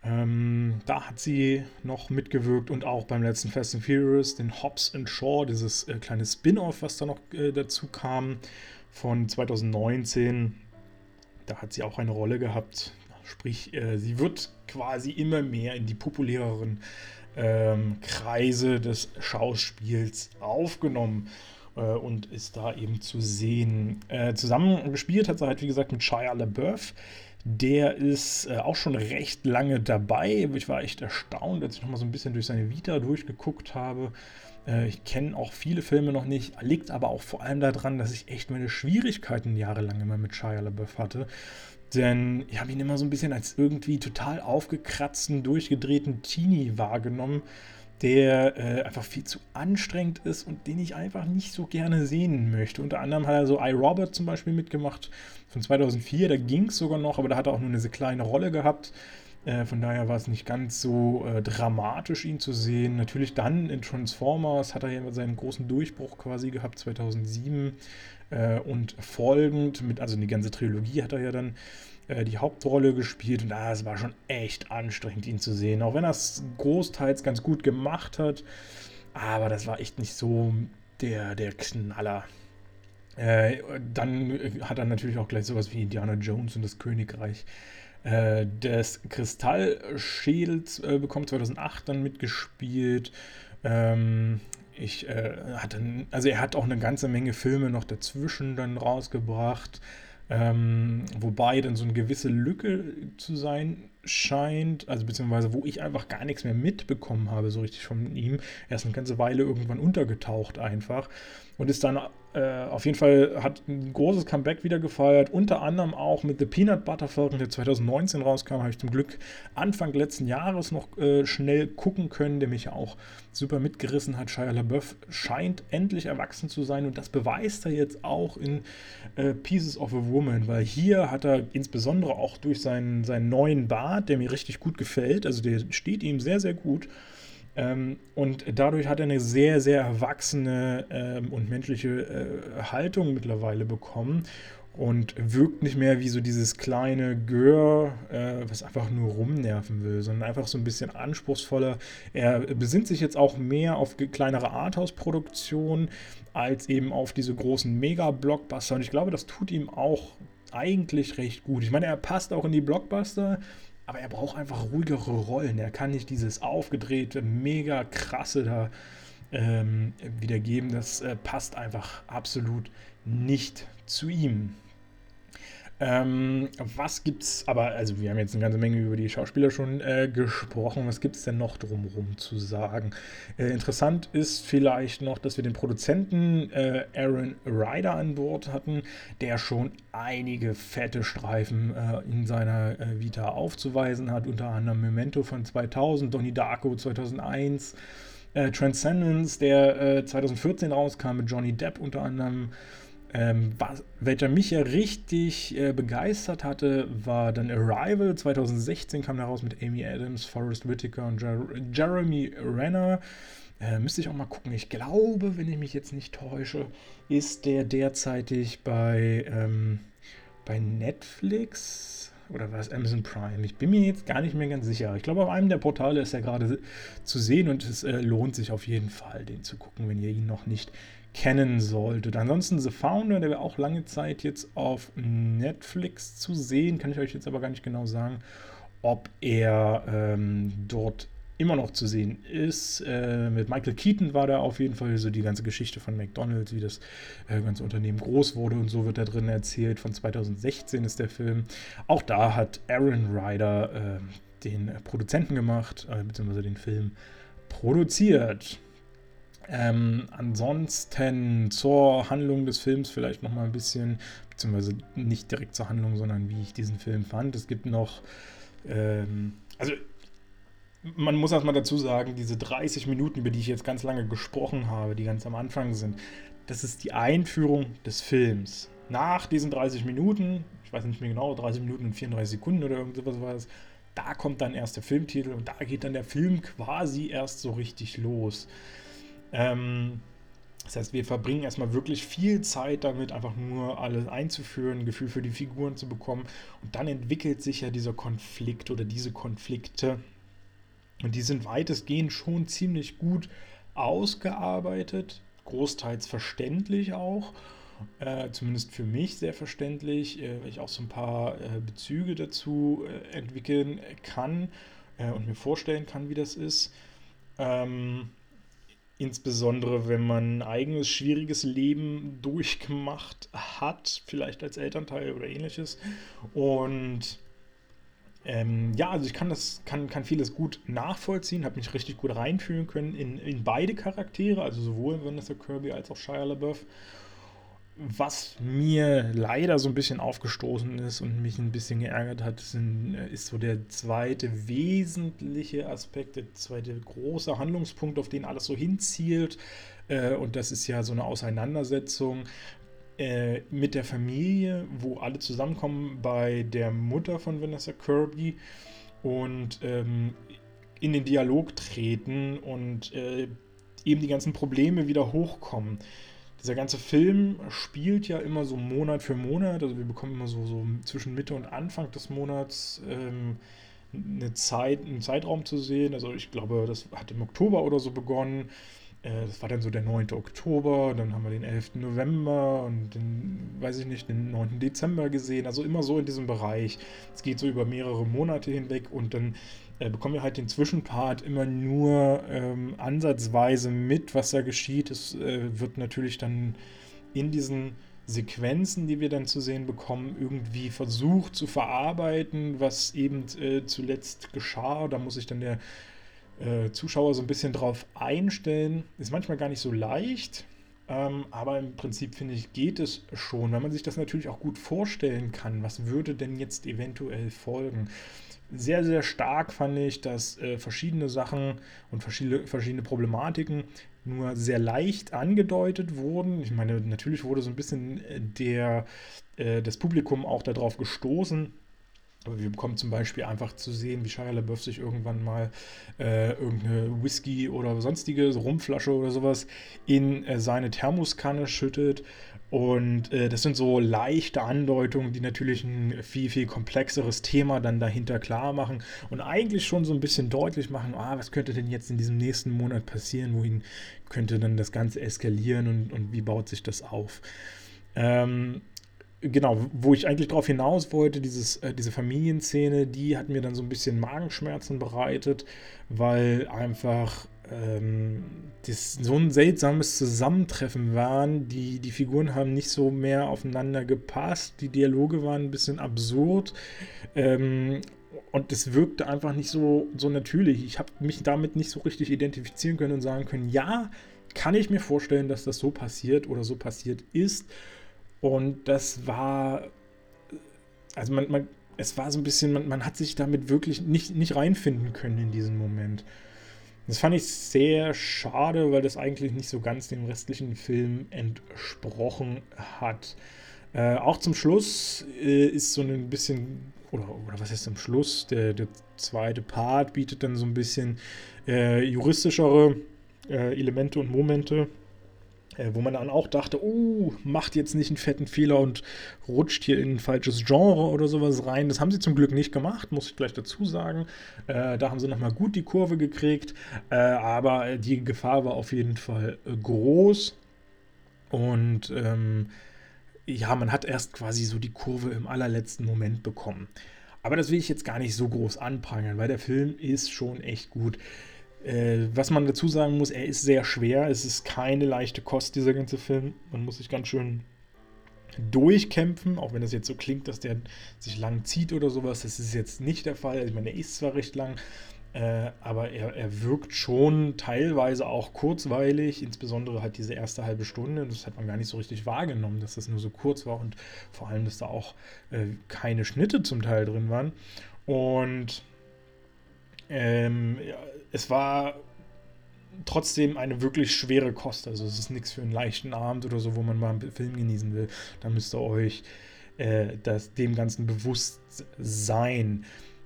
Ähm, da hat sie noch mitgewirkt und auch beim letzten Fast and Furious, den Hobbs and Shaw, dieses äh, kleine Spin-off, was da noch äh, dazu kam, von 2019. Da hat sie auch eine Rolle gehabt. Sprich, äh, sie wird quasi immer mehr in die populäreren ähm, Kreise des Schauspiels aufgenommen äh, und ist da eben zu sehen. Äh, zusammengespielt hat sie halt, wie gesagt, mit Shia LaBeouf. Der ist äh, auch schon recht lange dabei. Ich war echt erstaunt, als ich nochmal so ein bisschen durch seine Vita durchgeguckt habe. Äh, ich kenne auch viele Filme noch nicht, liegt aber auch vor allem daran, dass ich echt meine Schwierigkeiten jahrelang immer mit Shia LaBeouf hatte. Denn ich habe ihn immer so ein bisschen als irgendwie total aufgekratzten, durchgedrehten Teenie wahrgenommen, der äh, einfach viel zu anstrengend ist und den ich einfach nicht so gerne sehen möchte. Unter anderem hat er so iRobot zum Beispiel mitgemacht von 2004, da ging es sogar noch, aber da hat er auch nur eine sehr kleine Rolle gehabt. Äh, von daher war es nicht ganz so äh, dramatisch, ihn zu sehen. Natürlich dann in Transformers hat er ja seinen großen Durchbruch quasi gehabt, 2007 äh, und folgend, mit, also die ganze Trilogie hat er ja dann äh, die Hauptrolle gespielt und ah, es war schon echt anstrengend, ihn zu sehen. Auch wenn er es großteils ganz gut gemacht hat, aber das war echt nicht so der, der Knaller. Äh, dann hat er natürlich auch gleich sowas wie Indiana Jones und das Königreich äh, des Kristallschädels äh, bekommen, 2008 dann mitgespielt. Ähm, ich äh, hatte, also er hat auch eine ganze Menge Filme noch dazwischen dann rausgebracht, ähm, wobei dann so eine gewisse Lücke zu sein scheint, also beziehungsweise wo ich einfach gar nichts mehr mitbekommen habe, so richtig von ihm. Er ist eine ganze Weile irgendwann untergetaucht einfach und ist dann äh, auf jeden Fall hat ein großes Comeback wieder gefeiert, unter anderem auch mit The Peanut Butter Falcon, der 2019 rauskam, habe ich zum Glück Anfang letzten Jahres noch äh, schnell gucken können, der mich ja auch super mitgerissen hat. Shia LaBeouf scheint endlich erwachsen zu sein und das beweist er jetzt auch in äh, Pieces of a Woman, weil hier hat er insbesondere auch durch seinen, seinen neuen Bart, der mir richtig gut gefällt, also der steht ihm sehr, sehr gut, ähm, und dadurch hat er eine sehr, sehr erwachsene ähm, und menschliche äh, Haltung mittlerweile bekommen und wirkt nicht mehr wie so dieses kleine Gör, äh, was einfach nur rumnerven will, sondern einfach so ein bisschen anspruchsvoller. Er besinnt sich jetzt auch mehr auf kleinere Arthouse-Produktionen als eben auf diese großen Mega-Blockbuster und ich glaube, das tut ihm auch eigentlich recht gut. Ich meine, er passt auch in die Blockbuster, aber er braucht einfach ruhigere Rollen. Er kann nicht dieses aufgedrehte, mega krasse da ähm, wiedergeben. Das äh, passt einfach absolut nicht zu ihm. Ähm, was gibt's, aber, also wir haben jetzt eine ganze Menge über die Schauspieler schon äh, gesprochen. Was gibt es denn noch drumherum zu sagen? Äh, interessant ist vielleicht noch, dass wir den Produzenten äh, Aaron Ryder an Bord hatten, der schon einige fette Streifen äh, in seiner äh, Vita aufzuweisen hat, unter anderem Memento von 2000, Donnie Darko 2001. Äh, Transcendence, der 2014 rauskam mit Johnny Depp unter anderem, ähm, was, welcher mich ja richtig äh, begeistert hatte, war dann Arrival. 2016 kam da raus mit Amy Adams, Forrest Whitaker und Jer Jeremy Renner. Äh, müsste ich auch mal gucken. Ich glaube, wenn ich mich jetzt nicht täusche, ist der derzeitig bei, ähm, bei Netflix oder war es Amazon Prime? Ich bin mir jetzt gar nicht mehr ganz sicher. Ich glaube, auf einem der Portale ist er gerade zu sehen und es äh, lohnt sich auf jeden Fall, den zu gucken, wenn ihr ihn noch nicht kennen solltet. Ansonsten The Founder, der war auch lange Zeit jetzt auf Netflix zu sehen, kann ich euch jetzt aber gar nicht genau sagen, ob er ähm, dort immer noch zu sehen ist. Äh, mit Michael Keaton war da auf jeden Fall so die ganze Geschichte von McDonald's, wie das äh, ganze Unternehmen groß wurde und so wird da drin erzählt. Von 2016 ist der Film. Auch da hat Aaron Ryder äh, den Produzenten gemacht, äh, beziehungsweise den Film produziert. Ähm, ansonsten zur Handlung des Films vielleicht noch mal ein bisschen, beziehungsweise nicht direkt zur Handlung, sondern wie ich diesen Film fand. Es gibt noch, ähm, also man muss erstmal dazu sagen, diese 30 Minuten, über die ich jetzt ganz lange gesprochen habe, die ganz am Anfang sind, das ist die Einführung des Films. Nach diesen 30 Minuten, ich weiß nicht mehr genau, 30 Minuten und 34 Sekunden oder irgendwas war es, da kommt dann erst der Filmtitel und da geht dann der Film quasi erst so richtig los. Ähm, das heißt, wir verbringen erstmal wirklich viel Zeit damit, einfach nur alles einzuführen, ein Gefühl für die Figuren zu bekommen. Und dann entwickelt sich ja dieser Konflikt oder diese Konflikte. Und die sind weitestgehend schon ziemlich gut ausgearbeitet, großteils verständlich auch. Äh, zumindest für mich sehr verständlich, äh, weil ich auch so ein paar äh, Bezüge dazu äh, entwickeln kann äh, und mir vorstellen kann, wie das ist. Ähm, Insbesondere wenn man ein eigenes schwieriges Leben durchgemacht hat, vielleicht als Elternteil oder ähnliches. Und ähm, ja, also ich kann das, kann, kann vieles gut nachvollziehen, habe mich richtig gut reinfühlen können in, in beide Charaktere, also sowohl Vanessa Kirby als auch Shia LaBeouf was mir leider so ein bisschen aufgestoßen ist und mich ein bisschen geärgert hat, sind, äh, ist so der zweite wesentliche Aspekt, der zweite große Handlungspunkt, auf den alles so hinzielt. Äh, und das ist ja so eine Auseinandersetzung äh, mit der Familie, wo alle zusammenkommen bei der Mutter von Vanessa Kirby. und ähm, in den Dialog treten und eben die ganzen Probleme wieder hochkommen. Dieser ganze Film spielt ja immer so Monat für Monat, also wir bekommen immer so, so zwischen Mitte und Anfang des Monats ähm, eine Zeit, einen Zeitraum zu sehen. Also ich glaube, das hat im Oktober oder so begonnen. Äh, das war dann so der 9. Oktober, dann haben wir den 11. November und den, weiß ich nicht, den 9. Dezember gesehen. Also immer so in diesem Bereich. Es geht so über mehrere Monate hinweg und dann äh, bekommen wir halt den Zwischenpart immer nur ähm, ansatzweise mit, was da geschieht. Es äh, wird natürlich dann in diesen Sequenzen, die wir dann zu sehen bekommen, irgendwie versucht zu verarbeiten, was eben äh, zuletzt geschah. Da muss sich dann der äh, Zuschauer so ein bisschen drauf einstellen. Ist manchmal gar nicht so leicht, ähm, aber im Prinzip finde ich, geht es schon, weil man sich das natürlich auch gut vorstellen kann. Was würde denn jetzt eventuell folgen? Sehr, sehr stark fand ich, dass äh, verschiedene Sachen und verschiedene, verschiedene Problematiken nur sehr leicht angedeutet wurden. Ich meine, natürlich wurde so ein bisschen äh, der, äh, das Publikum auch darauf gestoßen. Aber wir bekommen zum Beispiel einfach zu sehen, wie Shia LaBeouf sich irgendwann mal äh, irgendeine Whisky oder sonstige Rumflasche oder sowas in äh, seine Thermoskanne schüttet und äh, das sind so leichte Andeutungen, die natürlich ein viel, viel komplexeres Thema dann dahinter klar machen und eigentlich schon so ein bisschen deutlich machen, ah, was könnte denn jetzt in diesem nächsten Monat passieren, wohin könnte dann das Ganze eskalieren und, und wie baut sich das auf. Ähm, genau, wo ich eigentlich darauf hinaus wollte, dieses, äh, diese Familienszene, die hat mir dann so ein bisschen Magenschmerzen bereitet, weil einfach ähm, das so ein seltsames Zusammentreffen waren. Die, die Figuren haben nicht so mehr aufeinander gepasst. Die Dialoge waren ein bisschen absurd. Ähm, und es wirkte einfach nicht so, so natürlich. Ich habe mich damit nicht so richtig identifizieren können und sagen können, ja, kann ich mir vorstellen, dass das so passiert oder so passiert ist. Und das war, also man, man es war so ein bisschen, man, man hat sich damit wirklich nicht, nicht reinfinden können in diesem Moment. Das fand ich sehr schade, weil das eigentlich nicht so ganz dem restlichen Film entsprochen hat. Äh, auch zum Schluss äh, ist so ein bisschen, oder, oder was heißt zum Schluss? Der, der zweite Part bietet dann so ein bisschen äh, juristischere äh, Elemente und Momente wo man dann auch dachte, oh, macht jetzt nicht einen fetten Fehler und rutscht hier in ein falsches Genre oder sowas rein. Das haben sie zum Glück nicht gemacht, muss ich gleich dazu sagen. Äh, da haben sie nochmal gut die Kurve gekriegt, äh, aber die Gefahr war auf jeden Fall äh, groß. Und ähm, ja, man hat erst quasi so die Kurve im allerletzten Moment bekommen. Aber das will ich jetzt gar nicht so groß anprangern, weil der Film ist schon echt gut. Äh, was man dazu sagen muss, er ist sehr schwer. Es ist keine leichte Kost, dieser ganze Film. Man muss sich ganz schön durchkämpfen, auch wenn das jetzt so klingt, dass der sich lang zieht oder sowas. Das ist jetzt nicht der Fall. Ich meine, er ist zwar recht lang, äh, aber er, er wirkt schon teilweise auch kurzweilig, insbesondere halt diese erste halbe Stunde. Das hat man gar nicht so richtig wahrgenommen, dass das nur so kurz war und vor allem, dass da auch äh, keine Schnitte zum Teil drin waren. Und ähm, ja, es war trotzdem eine wirklich schwere Kost. Also es ist nichts für einen leichten Abend oder so, wo man mal einen Film genießen will. Da müsst ihr euch äh, das, dem Ganzen bewusst sein.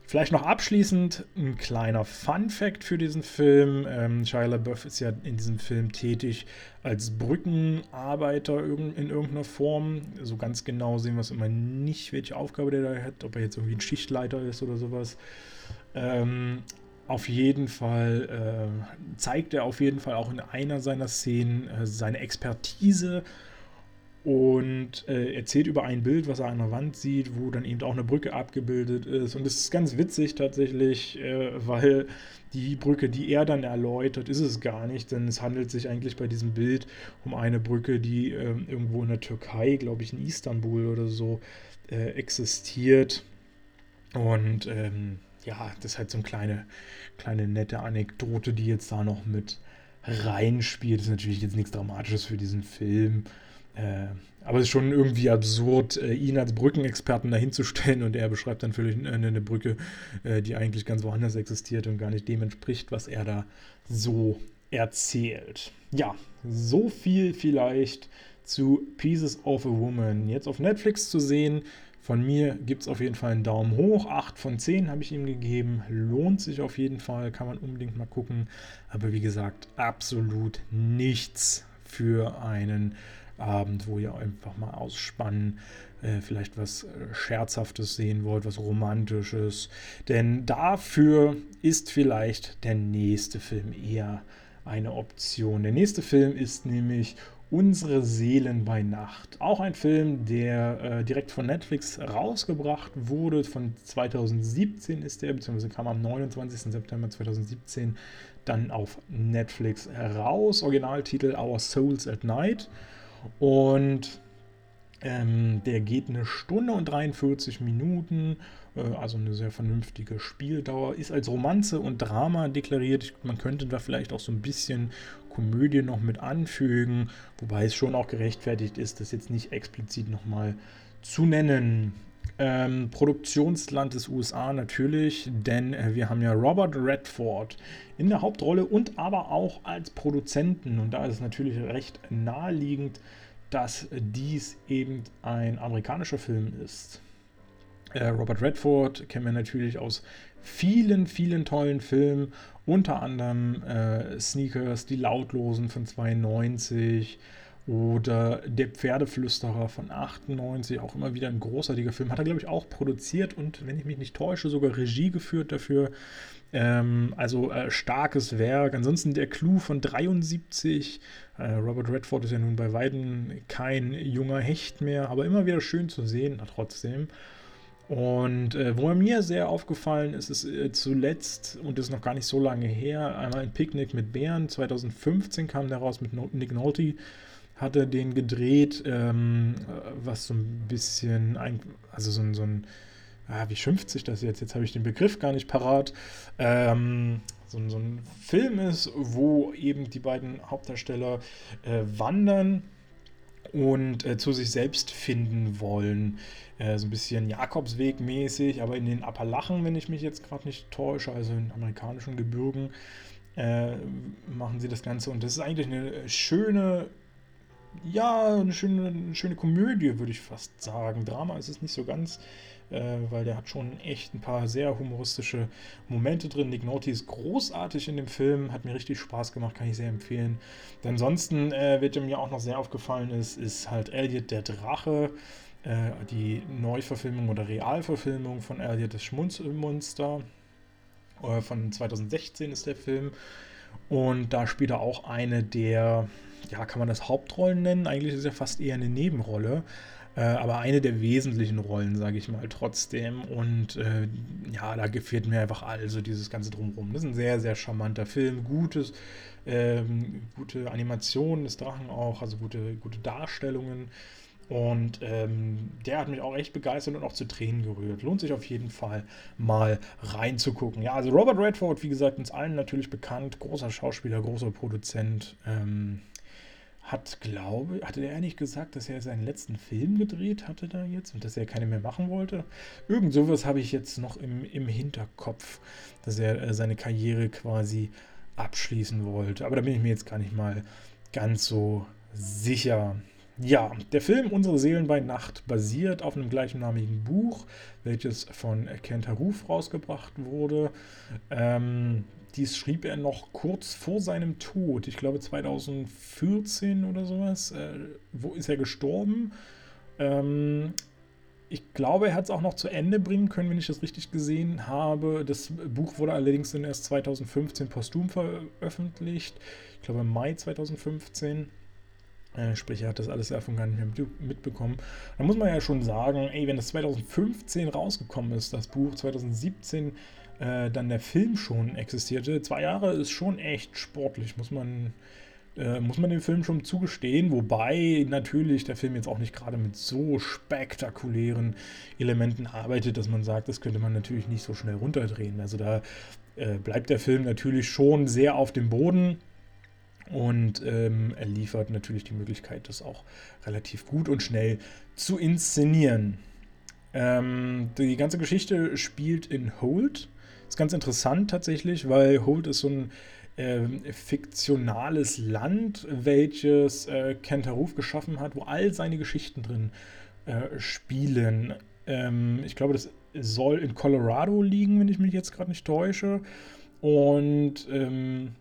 Vielleicht noch abschließend ein kleiner Fun-Fact für diesen Film. Ähm, Shia LaBeouf ist ja in diesem Film tätig als Brückenarbeiter in irgendeiner Form. So ganz genau sehen wir es immer nicht, welche Aufgabe der da hat, ob er jetzt irgendwie ein Schichtleiter ist oder sowas. Ähm, auf jeden Fall äh, zeigt er auf jeden Fall auch in einer seiner Szenen äh, seine Expertise und äh, erzählt über ein Bild, was er an der Wand sieht, wo dann eben auch eine Brücke abgebildet ist. Und es ist ganz witzig tatsächlich, äh, weil die Brücke, die er dann erläutert, ist es gar nicht, denn es handelt sich eigentlich bei diesem Bild um eine Brücke, die ähm, irgendwo in der Türkei, glaube ich in Istanbul oder so, äh, existiert. Und ähm, ja, das ist halt so eine kleine, kleine nette Anekdote, die jetzt da noch mit reinspielt. Das ist natürlich jetzt nichts Dramatisches für diesen Film. Äh, aber es ist schon irgendwie absurd, äh, ihn als Brückenexperten dahinzustellen und er beschreibt dann völlig eine, eine Brücke, äh, die eigentlich ganz woanders existiert und gar nicht dem entspricht, was er da so erzählt. Ja, so viel vielleicht zu Pieces of a Woman. Jetzt auf Netflix zu sehen Von mir gibt es auf jeden Fall einen Daumen hoch. 8 von 10 habe ich ihm gegeben. Lohnt sich auf jeden Fall, kann man unbedingt mal gucken. Aber wie gesagt, absolut nichts für einen Abend, wo ihr einfach mal ausspannen, äh, vielleicht was äh, Scherzhaftes sehen wollt, was Romantisches. Denn dafür ist vielleicht der nächste Film eher eine Option. Der nächste Film ist nämlich Unsere Seelen bei Nacht. Auch ein Film, der äh, direkt von Netflix rausgebracht wurde. Von 2017 ist der, beziehungsweise kam am 29. September 2017 dann auf Netflix heraus. Originaltitel Our Souls at Night. Und ähm, der geht eine Stunde und 43 Minuten, äh, also eine sehr vernünftige Spieldauer, ist als Romanze und Drama deklariert. Man könnte da vielleicht auch so ein bisschen Komödie noch mit anfügen, wobei es schon auch gerechtfertigt ist, das jetzt nicht explizit nochmal zu nennen. Ähm, Produktionsland des USA natürlich, denn äh, wir haben ja Robert Redford in der Hauptrolle und aber auch als Produzenten. Und da ist es natürlich recht naheliegend, dass dies eben ein amerikanischer Film ist. Äh, Robert Redford kennen wir natürlich aus vielen, vielen tollen Filmen, unter anderem äh, Sneakers, Die Lautlosen von 92, oder Der Pferdeflüsterer von 98, auch immer wieder ein großartiger Film. Hat er, glaube ich, auch produziert und, wenn ich mich nicht täusche, sogar Regie geführt dafür. Ähm, also äh, starkes Werk. Ansonsten Der Clou von 73. Äh, Robert Redford ist ja nun bei Weitem kein junger Hecht mehr, aber immer wieder schön zu sehen, trotzdem. Und äh, wo mir sehr aufgefallen ist, ist äh, zuletzt, und das ist noch gar nicht so lange her, einmal ein Picknick mit Bären. 2015 kam der raus mit no Nick Nolte hat er den gedreht, ähm, was so ein bisschen, ein, also so ein, so ein ah, wie schimpft sich das jetzt? Jetzt habe ich den Begriff gar nicht parat. Ähm, so, so, ein Film ist, wo eben die beiden Hauptdarsteller äh, wandern und äh, zu sich selbst finden wollen. Äh, so ein bisschen Jakobsweg mäßig, aber in den Appalachen, wenn ich mich jetzt gerade nicht täusche, also in amerikanischen Gebirgen, äh, machen sie das Ganze. Und das ist eigentlich eine schöne ja, eine schöne, eine schöne Komödie, würde ich fast sagen. Drama ist es nicht so ganz, äh, weil der hat schon echt ein paar sehr humoristische Momente drin. Nick Nolte ist großartig in dem Film, hat mir richtig Spaß gemacht, kann ich sehr empfehlen. ansonsten äh, wird mir auch noch sehr aufgefallen ist, ist halt Elliot der Drache, äh, die Neuverfilmung oder Realverfilmung von Elliot das Schmunzelmonster. Äh, von 2016 ist der Film. Und da spielt er auch eine der ja, kann man das Hauptrollen nennen? Eigentlich ist es ja fast eher eine Nebenrolle. Äh, aber eine der wesentlichen Rollen, sage ich mal, trotzdem. Und äh, ja, da gefällt mir einfach also dieses ganze Drumherum. Das ist ein sehr, sehr charmanter Film. Gutes, ähm, gute Animationen des Drachen auch, also gute, gute Darstellungen. Und ähm, der hat mich auch echt begeistert und auch zu Tränen gerührt. Lohnt sich auf jeden Fall mal reinzugucken. Ja, also Robert Redford, wie gesagt, uns allen natürlich bekannt. Großer Schauspieler, großer Produzent. Ähm, hat, glaube hatte der nicht gesagt, dass er seinen letzten Film gedreht hatte da jetzt und dass er keine mehr machen wollte? Irgend sowas habe ich jetzt noch im, im Hinterkopf, dass er äh, seine Karriere quasi abschließen wollte. Aber da bin ich mir jetzt gar nicht mal ganz so sicher. Ja, der Film Unsere Seelen bei Nacht basiert auf einem gleichnamigen Buch, welches von Kent Haruf rausgebracht wurde. Ähm, dies schrieb er noch kurz vor seinem Tod. Ich glaube 2014 oder sowas. Äh, wo ist er gestorben? Ähm, ich glaube, er hat es auch noch zu Ende bringen können, wenn ich das richtig gesehen habe. Das Buch wurde allerdings dann erst 2015 posthum veröffentlicht. Ich glaube im Mai 2015. Äh, sprich, er hat das alles davon gar nicht mehr mitbekommen. Da muss man ja schon sagen, ey, wenn das 2015 rausgekommen ist, das Buch 2017 äh, dann der Film schon existierte. Zwei Jahre ist schon echt sportlich, muss man, äh, muss man dem Film schon zugestehen. Wobei natürlich der Film jetzt auch nicht gerade mit so spektakulären Elementen arbeitet, dass man sagt, das könnte man natürlich nicht so schnell runterdrehen. Also da äh, bleibt der Film natürlich schon sehr auf dem Boden. Und ähm, er liefert natürlich die Möglichkeit, das auch relativ gut und schnell zu inszenieren. Ähm, die ganze Geschichte spielt in Hold, ist ganz interessant tatsächlich, weil Holt ist so ein äh, fiktionales Land, welches äh, Kent Haruf geschaffen hat, wo all seine Geschichten drin äh, spielen. Ähm, ich glaube, das soll in Colorado liegen, wenn ich mich jetzt gerade nicht täusche. Und ähm,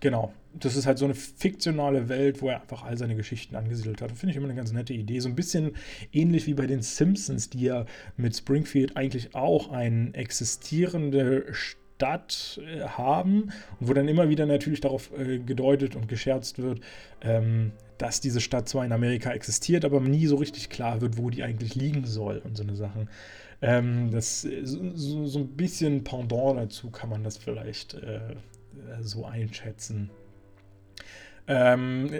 genau, das ist halt so eine fiktionale Welt, wo er einfach all seine Geschichten angesiedelt hat. Finde ich immer eine ganz nette Idee. So ein bisschen ähnlich wie bei den Simpsons, die ja mit Springfield eigentlich auch eine existierende Stadt äh, haben und wo dann immer wieder natürlich darauf äh, gedeutet und gescherzt wird, ähm, dass diese Stadt zwar in Amerika existiert, aber nie so richtig klar wird, wo die eigentlich liegen soll und so eine Sachen. Ähm, das so, so, ein bisschen Pendant dazu kann man das vielleicht äh, so einschätzen. Ähm,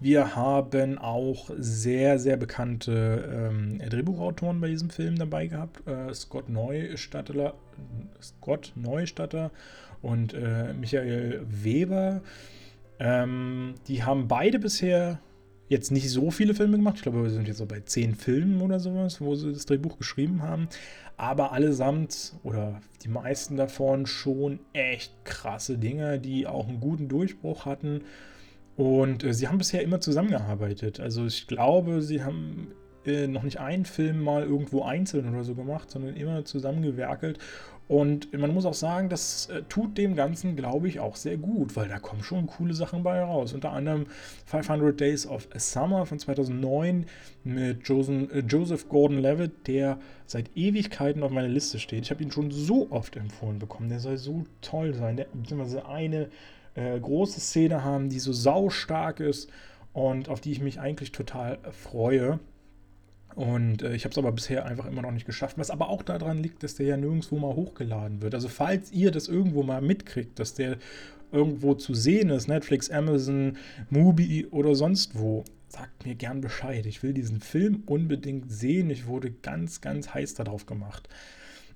wir haben auch sehr, sehr bekannte ähm, Drehbuchautoren bei diesem Film dabei gehabt. Äh, Scott Neustatter, Scott Neustatter und äh, Michael Weber. Ähm, die haben beide bisher jetzt nicht so viele Filme gemacht. Ich glaube, wir sind jetzt so bei zehn Filmen oder sowas, wo sie das Drehbuch geschrieben haben. Aber allesamt oder die meisten davon schon echt krasse Dinge, die auch einen guten Durchbruch hatten. Und äh, sie haben bisher immer zusammengearbeitet. Also ich glaube, sie haben äh, noch nicht einen Film mal irgendwo einzeln oder so gemacht, sondern immer zusammengewerkelt. Und man muss auch sagen, das äh, tut dem Ganzen, glaube ich, auch sehr gut, weil da kommen schon coole Sachen bei raus. Unter anderem 500 Days of Summer von 2009 mit äh, Joseph Gordon-Levitt, der seit Ewigkeiten auf meiner Liste steht. Ich habe ihn schon so oft empfohlen bekommen. Der soll so toll sein. Der, beziehungsweise eine äh, große Szene haben, die so saustark ist und auf die ich mich eigentlich total freue. Und äh, ich habe es aber bisher einfach immer noch nicht geschafft. Was aber auch daran liegt, dass der ja nirgendwo mal hochgeladen wird. Also falls ihr das irgendwo mal mitkriegt, dass der irgendwo zu sehen ist, Netflix, Amazon, Mubi oder sonst wo, sagt mir gern Bescheid. Ich will diesen Film unbedingt sehen. Ich wurde ganz, ganz heiß darauf gemacht.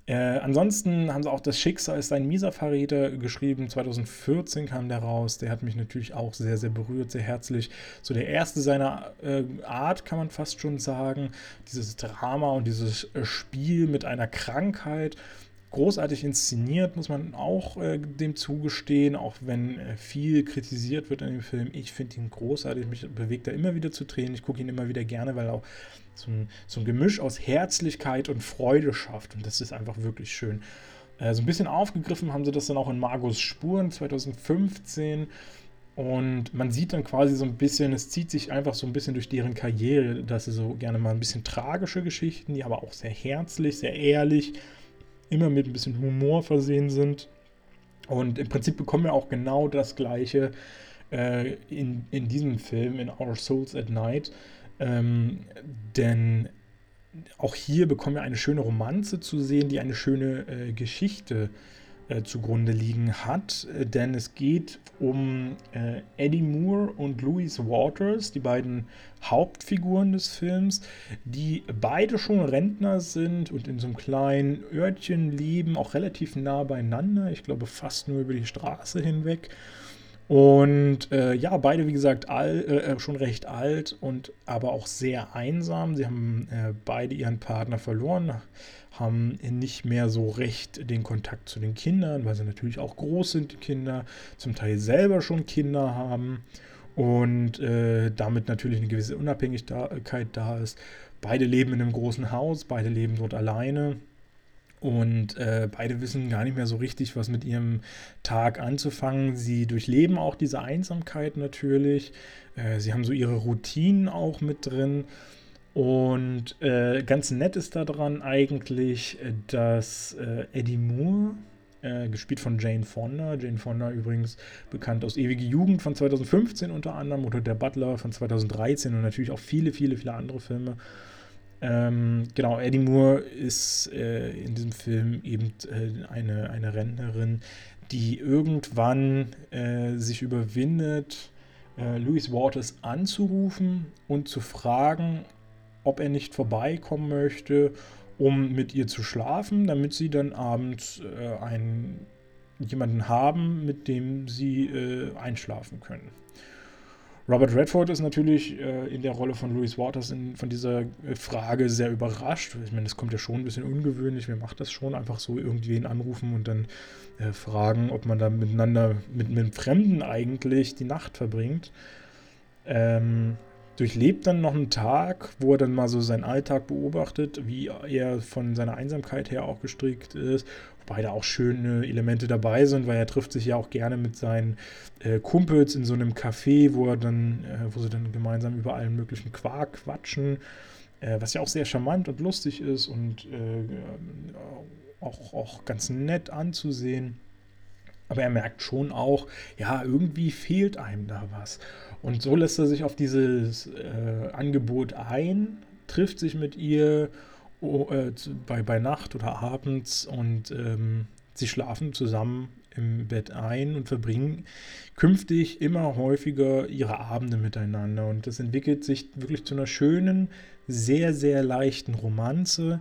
Äh, ansonsten haben sie auch Das Schicksal ist ein mieser Verräter geschrieben. 2014 kam der raus. Der hat mich natürlich auch sehr, sehr berührt, sehr herzlich. So der erste seiner äh, Art, kann man fast schon sagen. Dieses Drama und dieses äh, Spiel mit einer Krankheit großartig inszeniert, muss man auch äh, dem zugestehen, auch wenn äh, viel kritisiert wird in dem Film. Ich finde ihn großartig, mich bewegt er immer wieder zu Tränen. Ich gucke ihn immer wieder gerne, weil er auch so ein, so ein Gemisch aus Herzlichkeit und Freude schafft. Und das ist einfach wirklich schön. Äh, so ein bisschen aufgegriffen haben sie das dann auch in Margos Spuren 2015. Und man sieht dann quasi so ein bisschen, es zieht sich einfach so ein bisschen durch deren Karriere, dass sie so gerne mal ein bisschen tragische Geschichten, die aber auch sehr herzlich, sehr ehrlich, immer mit ein bisschen Humor versehen sind. Und im Prinzip bekommen wir auch genau das Gleiche äh, in, in diesem Film, in Our Souls at Night. Ähm, denn auch hier bekommen wir eine schöne Romanze zu sehen, die eine schöne äh, Geschichte äh, zugrunde liegen hat. Äh, denn es geht um äh, Eddie Moore und Louise Waters, die beiden Hauptfiguren des Films, die beide schon Rentner sind und in so einem kleinen Örtchen leben, auch relativ nah beieinander. Ich glaube fast nur über die Straße hinweg. Und äh, ja, beide, wie gesagt, all, äh, äh, schon recht alt und aber auch sehr einsam. Sie haben äh, beide ihren Partner verloren, haben nicht mehr so recht den Kontakt zu den Kindern, weil sie natürlich auch groß sind, die Kinder, zum Teil selber schon Kinder haben und äh, damit natürlich eine gewisse Unabhängigkeit da ist. Beide leben in einem großen Haus, beide leben dort alleine. Und äh, beide wissen gar nicht mehr so richtig, was mit ihrem Tag anzufangen. Sie durchleben auch diese Einsamkeit natürlich. Äh, sie haben so ihre Routinen auch mit drin. Und äh, ganz nett ist daran eigentlich, dass äh, Eddie Moore, äh, gespielt von Jane Fonda, Jane Fonda übrigens bekannt aus Ewige Jugend von 2015 unter anderem oder Der Butler von 2013 und natürlich auch viele, viele, viele andere Filme. Ähm, genau, Eddie Moore ist äh, in diesem Film eben äh, eine, eine Rentnerin, die irgendwann äh, sich überwindet, äh, Louis Waters anzurufen und zu fragen, ob er nicht vorbeikommen möchte, um mit ihr zu schlafen, damit sie dann abends äh, einen, jemanden haben, mit dem sie äh, einschlafen können. Robert Redford ist natürlich äh, in der Rolle von Louis Waters in, von dieser äh, Frage sehr überrascht. Ich meine, das kommt ja schon ein bisschen ungewöhnlich. Wer macht das schon? Einfach so irgendwen anrufen und dann äh, fragen, ob man da miteinander, mit, mit einem Fremden eigentlich die Nacht verbringt. Ähm, durchlebt dann noch einen Tag, wo er dann mal so seinen Alltag beobachtet, wie er von seiner Einsamkeit her auch gestrickt ist. Wobei da auch schöne Elemente dabei sind, weil er trifft sich ja auch gerne mit seinen äh, Kumpels in so einem Café, wo er dann, äh, wo sie dann gemeinsam über allen möglichen Quark quatschen, äh, was ja auch sehr charmant und lustig ist und äh, auch, auch ganz nett anzusehen. Aber er merkt schon auch, ja, irgendwie fehlt einem da was. Und so lässt er sich auf dieses äh, Angebot ein, trifft sich mit ihr oh, äh, bei, bei Nacht oder abends und ähm, sie schlafen zusammen im Bett ein und verbringen künftig immer häufiger ihre Abende miteinander. Und das entwickelt sich wirklich zu einer schönen, sehr, sehr leichten Romanze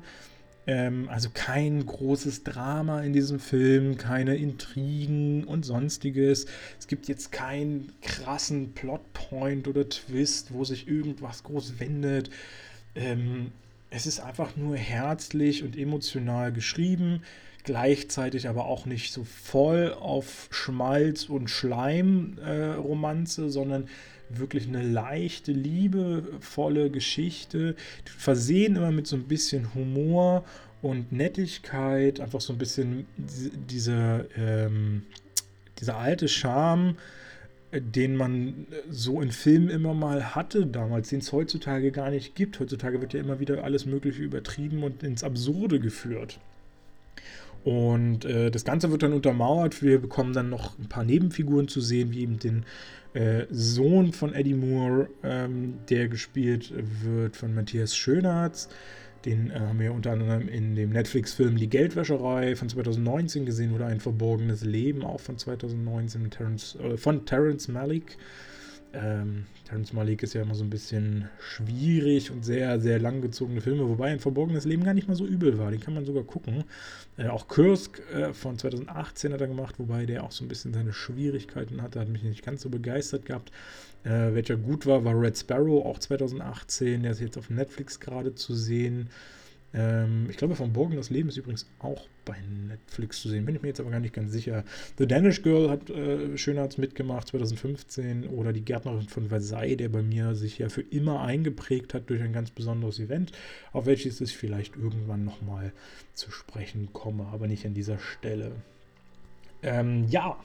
ähm, also kein großes Drama in diesem Film, keine Intrigen und sonstiges. Es gibt jetzt keinen krassen Plotpoint oder Twist, wo sich irgendwas groß wendet. Ähm, es ist einfach nur herzlich und emotional geschrieben, gleichzeitig aber auch nicht so voll auf Schmalz und Schleim-Romanze, äh, sondern wirklich eine leichte, liebevolle Geschichte, versehen immer mit so ein bisschen Humor und Nettigkeit, einfach so ein bisschen diese, ähm, dieser alte Charme, äh, den man so in Filmen immer mal hatte damals, den es heutzutage gar nicht gibt. Heutzutage wird ja immer wieder alles Mögliche übertrieben und ins Absurde geführt. Und äh, das Ganze wird dann untermauert. Wir bekommen dann noch ein paar Nebenfiguren zu sehen, wie eben den äh, Sohn von Eddie Moore, ähm, der gespielt wird von Matthias Schönartz. Den äh, haben wir unter anderem in dem Netflix-Film Die Geldwäscherei von 2019 gesehen oder Ein verborgenes Leben auch von 2019 mit Terrence, äh, von Terrence Malick. Ähm, Terrence Malick ist ja immer so ein bisschen schwierig und sehr, sehr langgezogene Filme, wobei ein verborgenes Leben gar nicht mal so übel war. Den kann man sogar gucken. Äh, auch Kursk äh, von 2018 hat er gemacht, wobei der auch so ein bisschen seine Schwierigkeiten hatte, hat mich nicht ganz so begeistert gehabt. Äh, welcher gut war, war Red Sparrow, auch 2018. Der ist jetzt auf Netflix gerade zu sehen. Ähm, ich glaube, von Borgen das Leben ist übrigens auch bei Netflix zu sehen. Bin ich mir jetzt aber gar nicht ganz sicher. The Danish Girl hat äh, Schönheits mitgemacht 2015 oder die Gärtnerin von Versailles, der bei mir sich ja für immer eingeprägt hat durch ein ganz besonderes Event, auf welches ich vielleicht irgendwann nochmal zu sprechen komme, aber nicht an dieser Stelle. Ähm, ja,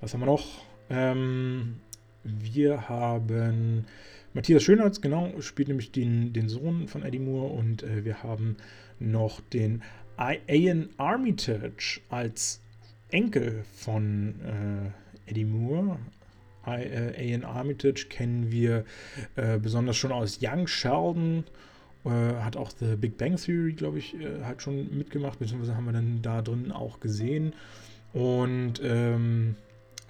was haben wir noch? Ähm, wir haben Matthias Schönholz, genau, spielt nämlich den, den Sohn von Eddie Moore und äh, wir haben noch den Ian Armitage als Enkel von äh, Eddie Moore. Äh, Ian Armitage kennen wir äh, besonders schon aus Young Sheldon. Äh, hat auch The Big Bang Theory, glaube ich, äh, halt schon mitgemacht, beziehungsweise haben wir dann da drin auch gesehen. Und ähm,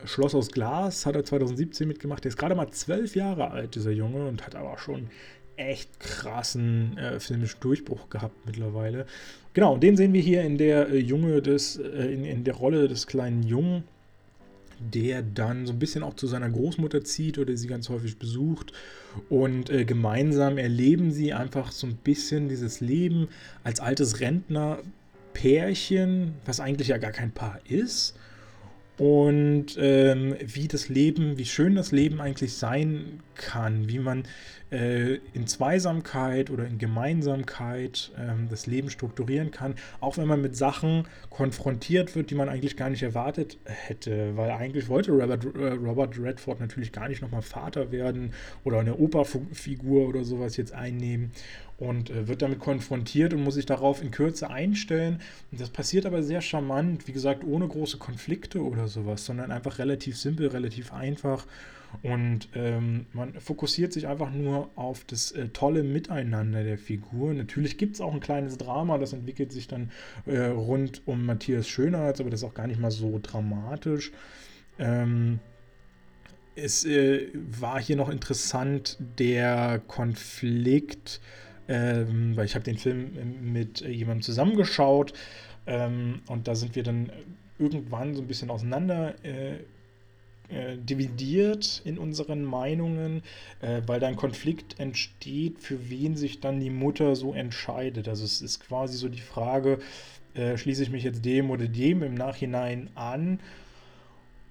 Schloss aus Glas hat er 2017 mitgemacht. Der ist gerade mal zwölf Jahre alt, dieser Junge, und hat aber schon echt krassen äh, filmischen Durchbruch gehabt mittlerweile. Genau, den sehen wir hier in der äh, Junge des, äh, in, in der Rolle des kleinen Jungen, der dann so ein bisschen auch zu seiner Großmutter zieht oder sie ganz häufig besucht. Und äh, gemeinsam erleben sie einfach so ein bisschen dieses Leben als altes Rentnerpärchen, was eigentlich ja gar kein Paar ist und ähm, wie das Leben, wie schön das Leben eigentlich sein kann, wie man äh, in Zweisamkeit oder in Gemeinsamkeit ähm, das Leben strukturieren kann, auch wenn man mit Sachen konfrontiert wird, die man eigentlich gar nicht erwartet hätte, weil eigentlich wollte Robert, äh, Robert Redford natürlich gar nicht nochmal Vater werden oder eine Operfigur oder sowas jetzt einnehmen und äh, wird damit konfrontiert und muss sich darauf in Kürze einstellen. Und das passiert aber sehr charmant, wie gesagt, ohne große Konflikte oder sowas, sondern einfach relativ simpel, relativ einfach. Und ähm, man fokussiert sich einfach nur auf das äh, tolle Miteinander der Figur. Natürlich gibt es auch ein kleines Drama, das entwickelt sich dann äh, rund um Matthias Schönert, aber das ist auch gar nicht mal so dramatisch. Ähm, es äh, war hier noch interessant der Konflikt ähm, weil ich habe den Film mit jemandem zusammengeschaut ähm, und da sind wir dann irgendwann so ein bisschen auseinander äh, äh, dividiert in unseren Meinungen, äh, weil da ein Konflikt entsteht, für wen sich dann die Mutter so entscheidet. Also es ist quasi so die Frage, äh, schließe ich mich jetzt dem oder dem im Nachhinein an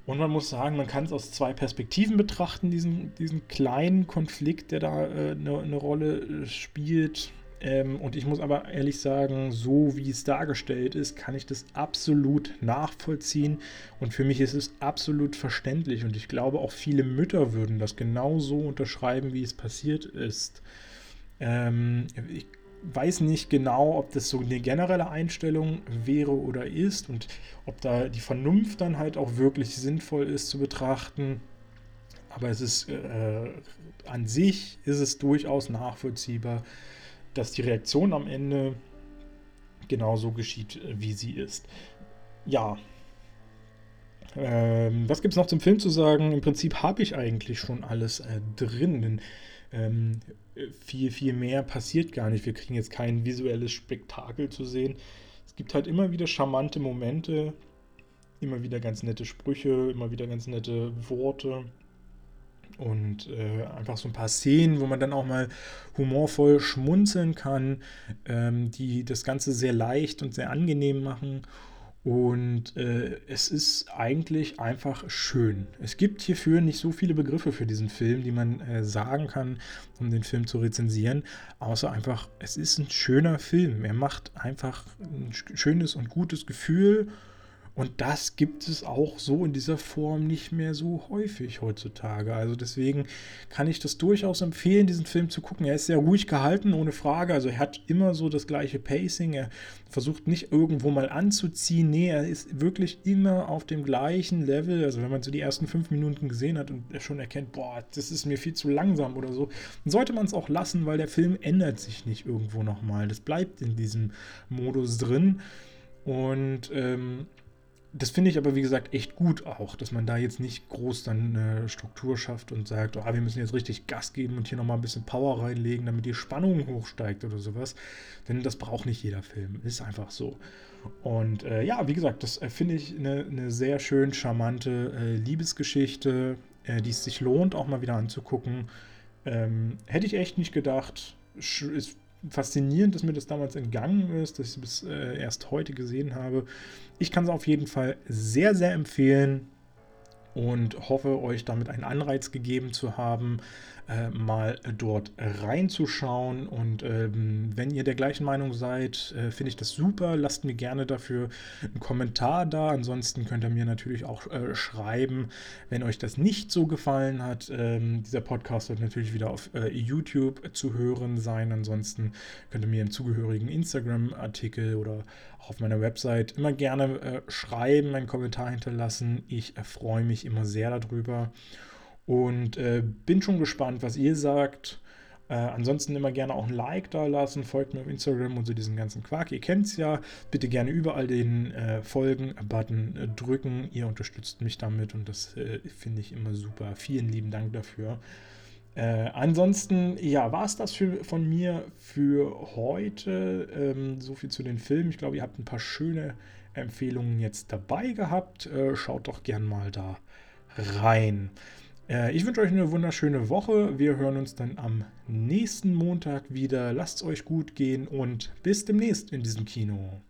Und man muss sagen, man kann es aus zwei Perspektiven betrachten, diesen, diesen kleinen Konflikt, der da eine äh, ne, ne Rolle äh, spielt. Ähm, und ich muss aber ehrlich sagen, so wie es dargestellt ist, kann ich das absolut nachvollziehen. Und für mich ist es absolut verständlich. Und ich glaube, auch viele Mütter würden das genauso unterschreiben, wie es passiert ist. Ähm, ich weiß nicht genau, ob das so eine generelle Einstellung wäre oder ist und ob da die Vernunft dann halt auch wirklich sinnvoll ist zu betrachten. Aber es ist äh, an sich ist es durchaus nachvollziehbar, dass die Reaktion am Ende genauso geschieht, wie sie ist. Ja. Ähm, was gibt es noch zum Film zu sagen? Im Prinzip habe ich eigentlich schon alles äh, drin. Denn ähm, viel, viel mehr passiert gar nicht. Wir kriegen jetzt kein visuelles Spektakel zu sehen. Es gibt halt immer wieder charmante Momente, immer wieder ganz nette Sprüche, immer wieder ganz nette Worte und äh, einfach so ein paar Szenen, wo man dann auch mal humorvoll schmunzeln kann, ähm, die das Ganze sehr leicht und sehr angenehm machen. Und äh, es ist eigentlich einfach schön. Es gibt hierfür nicht so viele Begriffe für diesen Film, die man äh, sagen kann, um den Film zu rezensieren, außer einfach, es ist ein schöner Film. Er macht einfach ein schönes und gutes Gefühl und das gibt es auch so in dieser Form nicht mehr so häufig heutzutage. Also deswegen kann ich das durchaus empfehlen, diesen Film zu gucken. Er ist sehr ruhig gehalten, ohne Frage. Also er hat immer so das gleiche Pacing. Er versucht nicht irgendwo mal anzuziehen. Nee, er ist wirklich immer auf dem gleichen Level. Also wenn man so die ersten fünf Minuten gesehen hat und er schon erkennt, boah, das ist mir viel zu langsam oder so, dann sollte man es auch lassen, weil der Film ändert sich nicht irgendwo nochmal. Das bleibt in diesem Modus drin. Und ähm, das finde ich aber, wie gesagt, echt gut auch, dass man da jetzt nicht groß dann eine Struktur schafft und sagt, oh, wir müssen jetzt richtig Gas geben und hier nochmal ein bisschen Power reinlegen, damit die Spannung hochsteigt oder sowas. Denn das braucht nicht jeder Film. Ist einfach so. Und äh, ja, wie gesagt, das äh, finde ich eine, eine, sehr schön charmante äh, Liebesgeschichte, äh, die es sich lohnt, auch mal wieder anzugucken. Ähm, hätte ich echt nicht gedacht. Ist faszinierend, dass mir das damals entgangen ist, dass ich es bis äh, erst heute gesehen habe. Ich kann es auf jeden Fall sehr, sehr empfehlen und hoffe, euch damit einen Anreiz gegeben zu haben, äh, mal dort reinzuschauen. Und ähm, wenn ihr der gleichen Meinung seid, äh, finde ich das super. Lasst mir gerne dafür einen Kommentar da. Ansonsten könnt ihr mir natürlich auch äh, schreiben, wenn euch das nicht so gefallen hat. Ähm, dieser Podcast wird natürlich wieder auf äh, YouTube zu hören sein. Ansonsten könnt ihr mir im zugehörigen Instagram-Artikel oder auf meiner Website immer gerne äh, schreiben, einen Kommentar hinterlassen. Ich freue mich immer sehr darüber. Und äh, bin schon gespannt, was ihr sagt. Äh, ansonsten immer gerne auch ein Like da lassen, folgt mir auf Instagram und so diesen ganzen Quark. Ihr kennt es ja. Bitte gerne überall den äh, Folgen-Button äh, drücken. Ihr unterstützt mich damit und das äh, finde ich immer super. Vielen lieben Dank dafür. Äh, ansonsten, ja, war es das für, von mir für heute. Ähm, so viel zu den Filmen. Ich glaube, ihr habt ein paar schöne Empfehlungen jetzt dabei gehabt. Äh, schaut doch gern mal da rein. Äh, ich wünsche euch eine wunderschöne Woche. Wir hören uns dann am nächsten Montag wieder. Lasst es euch gut gehen und bis demnächst in diesem Kino.